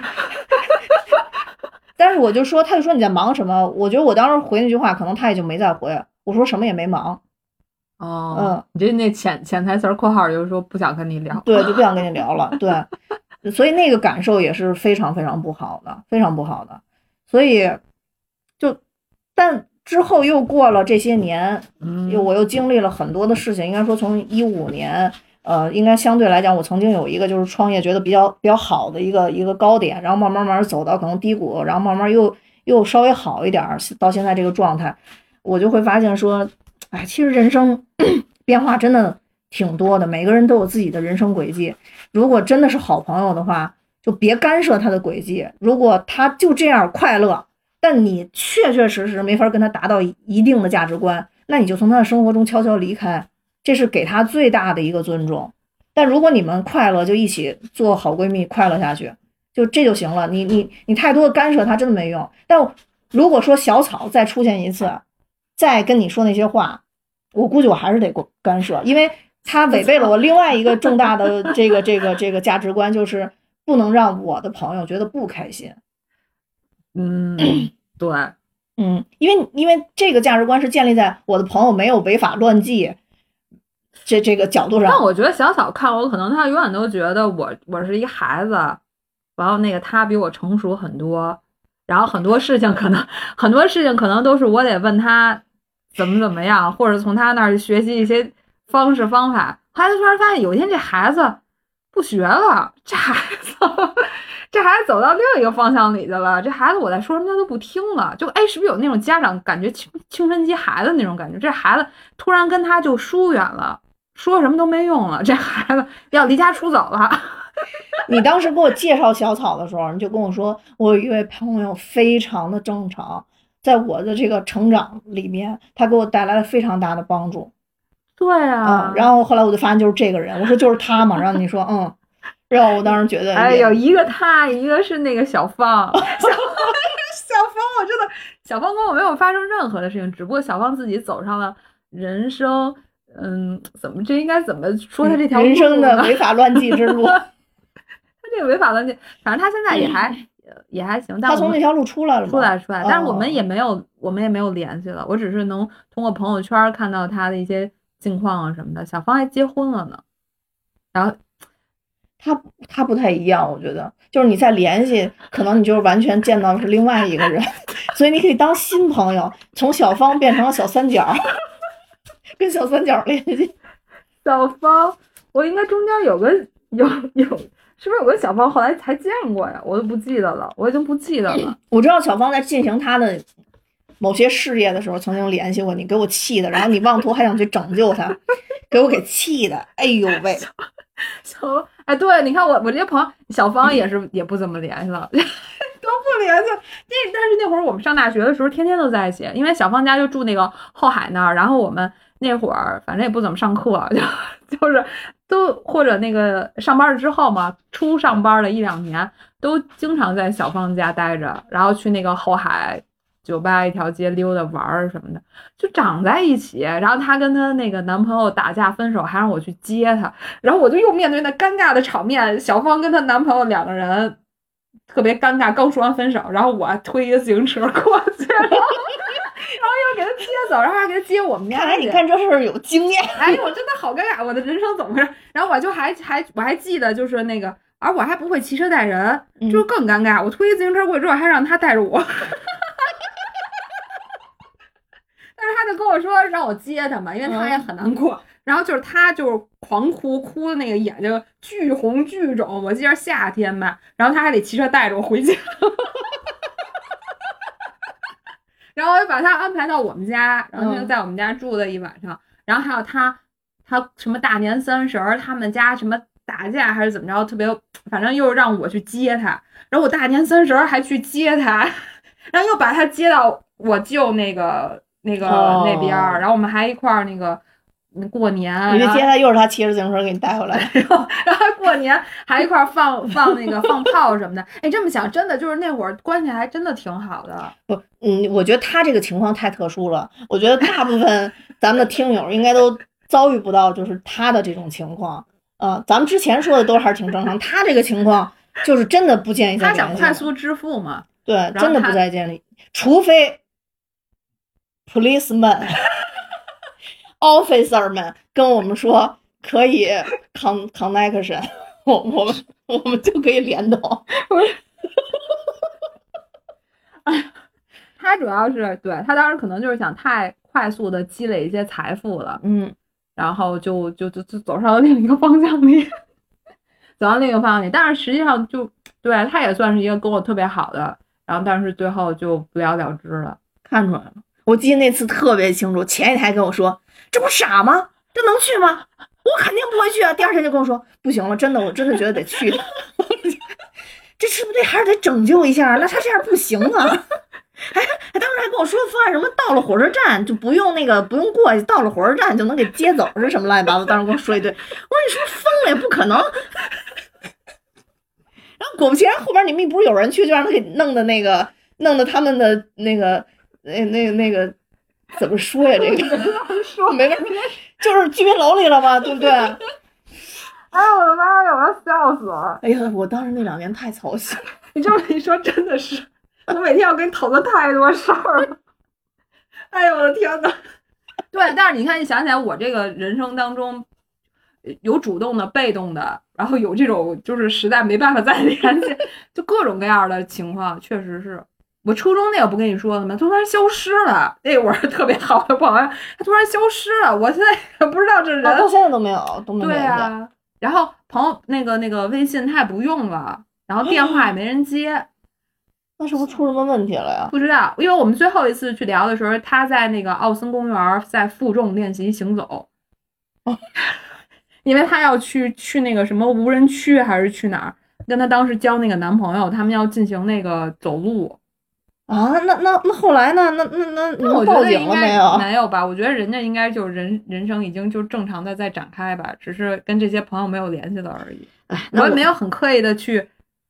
[laughs] 但是我就说，他就说你在忙什么？我觉得我当时回那句话，可能他也就没再回。我说什么也没忙，哦，嗯，你这那潜潜台词儿括号就是说不想跟你聊。对，就不想跟你聊了。对，所以那个感受也是非常非常不好的，非常不好的。所以就，但之后又过了这些年，嗯又我又经历了很多的事情，应该说从一五年，呃，应该相对来讲，我曾经有一个就是创业觉得比较比较好的一个一个高点，然后慢慢慢慢走到可能低谷，然后慢慢又又稍微好一点儿，到现在这个状态，我就会发现说，哎，其实人生 [coughs] 变化真的挺多的，每个人都有自己的人生轨迹。如果真的是好朋友的话，就别干涉他的轨迹。如果他就这样快乐，但你确确实实没法跟他达到一定的价值观，那你就从他的生活中悄悄离开，这是给他最大的一个尊重。但如果你们快乐，就一起做好闺蜜，快乐下去，就这就行了。你你你太多的干涉他真的没用。但如果说小草再出现一次，再跟你说那些话，我估计我还是得过干涉，因为他违背了我另外一个重大的这个这个这个价值观，就是不能让我的朋友觉得不开心。嗯，[clears throat] 对，嗯，因为因为这个价值观是建立在我的朋友没有违法乱纪这这个角度上。但我觉得小小看我，可能他永远都觉得我我是一孩子，然后那个他比我成熟很多，然后很多事情可能很多事情可能都是我得问他怎么怎么样，或者从他那儿学习一些方式方法。后来他突然发现有一天这孩子不学了，这孩子这孩子走到另一个方向里去了，这孩子我在说什么他都不听了，就哎是不是有那种家长感觉青青春期孩子那种感觉？这孩子突然跟他就疏远了。说什么都没用了，这孩子要离家出走了。你当时给我介绍小草的时候，你就跟我说，我有一位朋友非常的正常，在我的这个成长里面，他给我带来了非常大的帮助。对啊，嗯，然后后来我就发现就是这个人，我说就是他嘛，然后你说嗯，然后我当时觉得哎，也有一个他，一个是那个小芳，[laughs] 小小芳，我真的小芳跟我没有发生任何的事情，只不过小芳自己走上了人生，嗯，怎么这应该怎么说他这条人生的违法乱纪之路，[laughs] 他这个违法乱纪，反正他现在也还、也还行，但我们他从那条路出来了吗？出来出来，但是我们哦也没有我们也没有联系了，我只是能通过朋友圈看到他的一些近况啊什么的。小芳还结婚了呢，然后他他不太一样，我觉得就是你再联系，可能你就是完全见到的是另外一个人，[laughs] 所以你可以当新朋友，从小芳变成了小三角，[laughs] 跟小三角联系。[laughs] 小芳，我应该中间有个有有，是不是有个小芳后来才见过呀？我都不记得了，我已经不记得了。[clears throat] 我知道小芳在进行她的某些事业的时候，曾经联系过你，给我气的，然后你妄图还想去拯救她，给我给气的，哎呦喂！小芳，对，你看我我这些朋友，小芳也是也不怎么联系了，[laughs] 都不联系。那但是那会儿我们上大学的时候，天天都在一起，因为小芳家就住那个后海那儿，然后我们那会儿反正也不怎么上课，[laughs] 就就是都或者那个上班了之后嘛，初上班了一两年，都经常在小芳家待着，然后去那个后海。酒吧一条街溜达玩儿什么的，就长在一起。然后她跟她那个男朋友打架分手，还让我去接她。然后我就又面对那尴尬的场面，小芳跟她男朋友两个人特别尴尬，刚说完分手，然后我推一个自行车过去，[laughs] 然后又给他接走，然后还给他接我们家来你干这事儿有经验。哎，我真的好尴尬，我的人生怎么回事？然后我就还还我还记得就是那个，而我还不会骑车带人，嗯就更尴尬。我推自行车过去之后，还让他带着我，[laughs] 但是他就跟我说让我接他嘛，因为他也很难过。然后就是他就是狂哭，哭的那个眼睛巨红巨肿，我记得夏天吧。然后他还得骑车带着我回家。[laughs] 然后我就把他安排到我们家，然后他就嗯在我们家住了一晚上。然后还有他，他什么大年三十儿，他们家什么打架还是怎么着，特别，反正又让我去接他。然后我大年三十儿还去接他，[laughs] 然后又把他接到我舅那个那个、哦那边儿，然后我们还一块儿那个嗯过年，你然后就接他，又是他骑着自行车给你带回来。[laughs] 然后然后过年还一块儿放放那个放炮什么的。哎，这么想，真的就是那会儿关系还真的挺好的。不，嗯，我觉得他这个情况太特殊了。我觉得大部分 [laughs] 咱们的听友应该都遭遇不到，就是他的这种情况。呃，咱们之前说的都还是挺正常，他这个情况就是真的不建议他想快速致富嘛，对，真的不再建立，除非 policeman、[laughs] officer 们跟我们说可以 con connection，我我们我们就可以联动。[laughs] 他主要是对他当时可能就是想太快速的积累一些财富了，嗯，然后就就就就走上了另一个方向里，走到另一个方向里。但是实际上就对他也算是一个跟我特别好的，然后但是最后就不了了之了。看出来了。我记得那次特别清楚，前一天还跟我说：“这不傻吗？这能去吗？我肯定不会去啊。”第二天就跟我说：“不行了，真的，我真的觉得得去。[laughs] 这是不是还是得拯救一下？那他这样不行啊！” [laughs] 哎，还当时还跟我说方案什么到了火车站就不用那个不用过去，到了火车站就能给接走是什么乱七八糟。当时跟我说一堆，我说你是不是疯了？也不可能。[laughs] 然后果不其然，后边你们不是有人去，就让他给弄的那个弄的他们的那个那那那个怎么说呀？这个 [laughs] 说没法说，就是居民楼里了嘛，对不对？[laughs] 哎呦我的妈呀！我要笑死了！哎呀，我当时那两年太操心了。你这么一说，真的是，我每天要跟你讨论太多事儿了。哎呦我的天呐！[laughs] 对，但是你看，你想起来，我这个人生当中，呃有主动的、被动的，然后有这种就是实在没办法再联系，就各种各样的情况，确实是。我初中那个不跟你说了吗？突然消失了，那会儿特别好的朋友，他突然消失了，我现在也不知道这人。啊，到现在都没有，都没对联系。啊，然后朋友那个那个微信他也不用了，然后电话也没人接，[gasps] 那是不是出什么问题了呀？不知道，因为我们最后一次去聊的时候，他在那个奥森公园在负重练习行走，哦 [laughs] 因为他要去去那个什么无人区还是去哪儿，跟他当时交那个男朋友，他们要进行那个走路。啊，那那那后来呢？那那那你那我们报警没有？没有吧？我觉得人家应该就是人人生已经就正常的在展开吧，只是跟这些朋友没有联系了而已。哎，我也没有很刻意的去，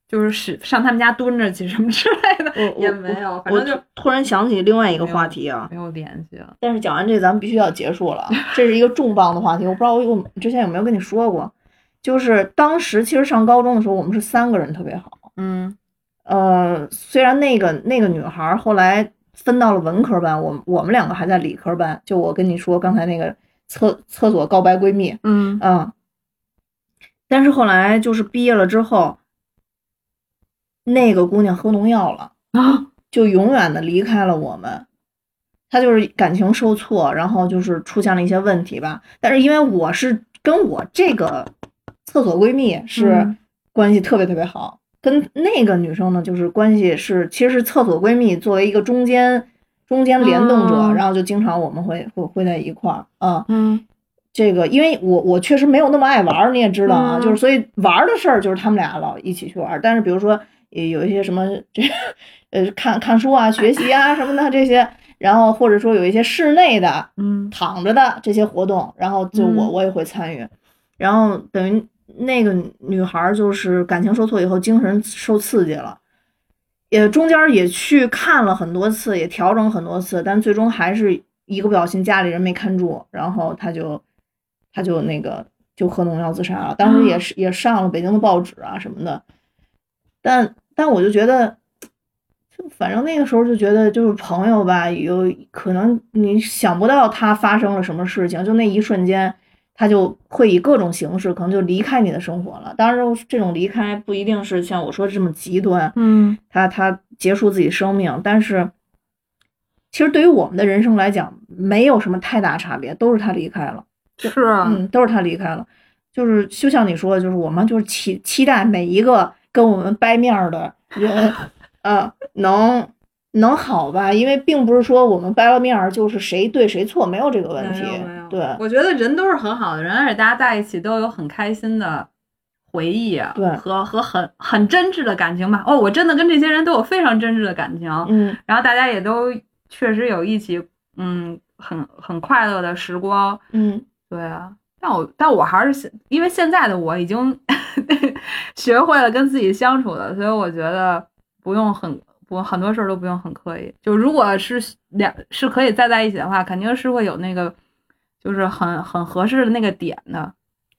就是使上他们家蹲着去什么之类的，[laughs] 也没有，反我正就突然想起另外一个话题啊，没有联系了。但是讲完这，咱们必须要结束了。[laughs] 这是一个重磅的话题，我不知道我有之前有没有跟你说过，就是当时其实上高中的时候，我们是三个人特别好。嗯呃，虽然那个那个女孩后来分到了文科班，我我们两个还在理科班。就我跟你说刚才那个厕厕所告白闺蜜，嗯嗯，但是后来就是毕业了之后，那个姑娘喝农药了。啊就永远的离开了我们。她就是感情受挫，然后就是出现了一些问题吧。但是因为我是跟我这个厕所闺蜜是嗯关系特别特别好，跟那个女生呢就是关系是其实是厕所闺蜜作为一个中间中间联动者，嗯然后就经常我们会会会在一块儿啊。嗯。这个，因为我我确实没有那么爱玩儿，你也知道啊，嗯就是所以玩儿的事儿就是他们俩老一起去玩儿。但是比如说也有一些什么这呃看看书啊、学习啊什么的这些，然后或者说有一些室内的嗯。躺着的这些活动，然后就我嗯。我也会参与，然后等于那个女孩儿就是感情受挫以后，精神受刺激了。也中间也去看了很多次，也调整很多次，但最终还是一个不小心家里人没看住，然后她就他就那个就喝农药自杀了。当时也是也上了北京的报纸啊什么的，但但我就觉得，就就反正那个时候就觉得，就是朋友吧，有可能你想不到他发生了什么事情，就那一瞬间，他就会以各种形式可能就离开你的生活了。当然，这种离开不一定是像我说的这么极端，嗯他他结束自己生命，但是其实对于我们的人生来讲，没有什么太大差别，都是他离开了。是啊，嗯，都是他离开了。就是就像你说的，就是我们就是期期待每一个跟我们掰面儿的人，[laughs] 呃，能能好吧？因为并不是说我们掰了面儿就是谁对谁错，没有这个问题。对我觉得人都是很好的人，而且大家在一起都有很开心的回忆啊，对和和很很真挚的感情吧。哦，我真的跟这些人都有非常真挚的感情，嗯然后大家也都确实有一起，嗯，很很快乐的时光。嗯对啊，但我但我还是现因为现在的我已经 [laughs] 学会了跟自己相处了，所以我觉得不用很不很多事儿都不用很刻意。就如果是两是可以再在一起的话，肯定是会有那个就是很很合适的那个点的，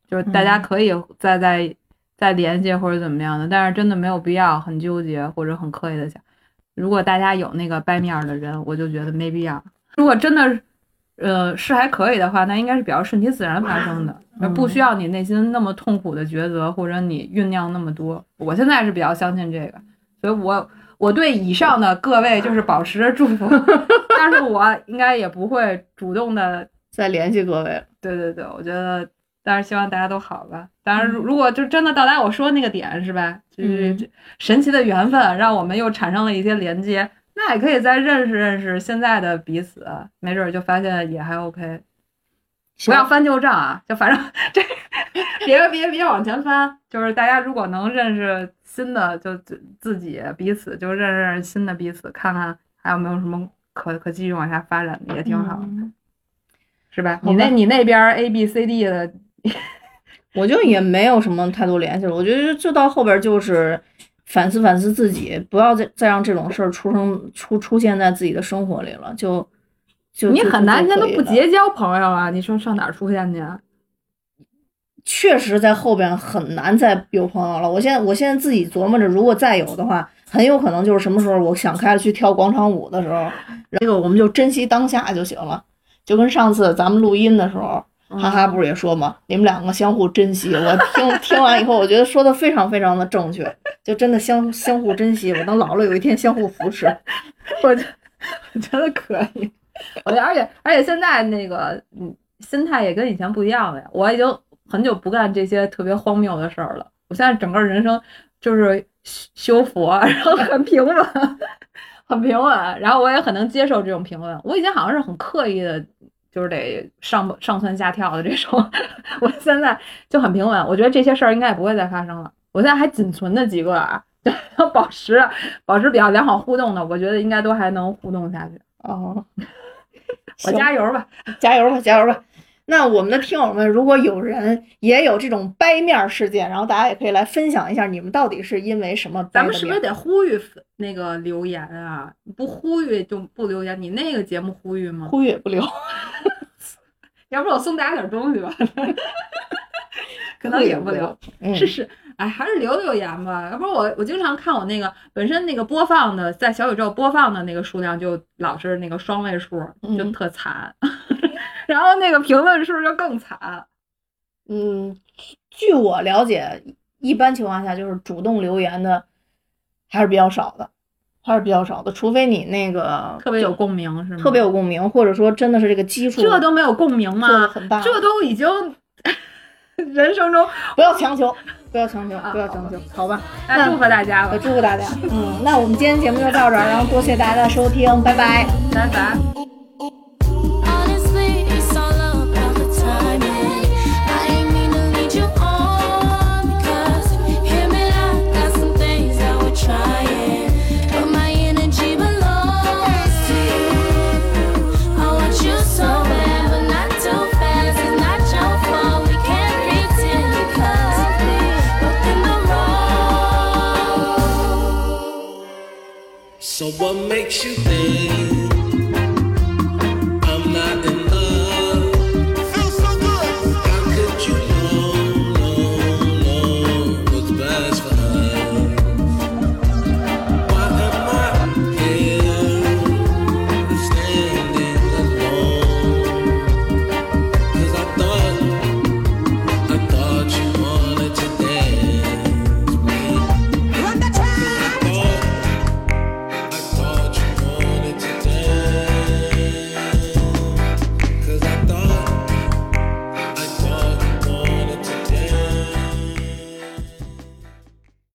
就是大家嗯可以再再再联系或者怎么样的，但是真的没有必要很纠结或者很刻意的想。如果大家有那个掰面儿的人，我就觉得没必要。如果真的是，呃，是还可以的话，那应该是比较顺其自然发生的，而不需要你内心那么痛苦的抉择，或者你酝酿那么多。我现在是比较相信这个，所以我我对以上的各位就是保持着祝福，[laughs] 但是我应该也不会主动的，再联系各位。对对对，我觉得，当然希望大家都好吧。当然，如果就真的到达我说那个点，是吧？就是神奇的缘分，让我们又产生了一些连接。那也可以再认识认识现在的彼此，没准儿就发现也还 OK。不要翻旧账啊，就反正 [laughs] 这别别别往前翻，就是大家如果能认识新的，就自自己彼此就认识认识新的彼此，看看还有没有什么可可继续往下发展的，也挺好，嗯是吧？你那你那边儿 A B C D 的，[laughs] 我就也没有什么太多联系了。我觉得就到后边就是反思反思自己，不要再再让这种事儿出生出出现在自己的生活里了。就就你很难现在都不结交朋友啊，你说上哪儿出现去啊？确实在后边很难再有朋友了。我现在我现在自己琢磨着，如果再有的话，很有可能就是什么时候我想开了去跳广场舞的时候，这个我们就珍惜当下就行了。就跟上次咱们录音的时候，哈哈不是也说吗，你们两个相互珍惜。我听听完以后，我觉得说的非常非常的正确，就真的相相互珍惜。我等老了有一天相互扶持。我觉我觉得可以，我觉得而且而且现在那个嗯心态也跟以前不一样了呀。我已经很久不干这些特别荒谬的事儿了。我现在整个人生就是修修佛，[laughs] 然后很平稳，[laughs] 很平稳，然后我也很能接受这种平稳。我以前好像是很刻意的，就是得上上蹿下跳的这种，[laughs] 我现在就很平稳。我觉得这些事儿应该也不会再发生了。我现在还仅存的几个啊，要保持保持比较良好互动的，我觉得应该都还能互动下去。哦，我加油吧！加油吧，加油吧！那我们的听友们，如果有人也有这种掰面事件，然后大家也可以来分享一下，你们到底是因为什么掰？咱们是不是得呼吁那个留言啊？不呼吁就不留言。你那个节目呼吁吗？呼吁也不留？[laughs] 要不我送大家点东西吧？[laughs] 可能也不留。嗯，是是，哎，还是留留言吧。要不我我经常看我那个本身那个播放的，在小宇宙播放的那个数量就老是那个双位数，就嗯特惨。然后那个评论是不是就更惨。嗯，据我了解，一般情况下就是主动留言的还是比较少的，还是比较少的，除非你那个特别有共鸣是吗？特别有共鸣，或者说真的是这个基础这都没有共鸣做的吗？很大，这都已经 [laughs] 人生中，不要强求，不要强求，啊不要强求，好吧？那祝福大家吧我，祝福大家。嗯，那我们今天节目就到这儿，然后多谢大家的收听，拜拜。拜拜。So what makes you think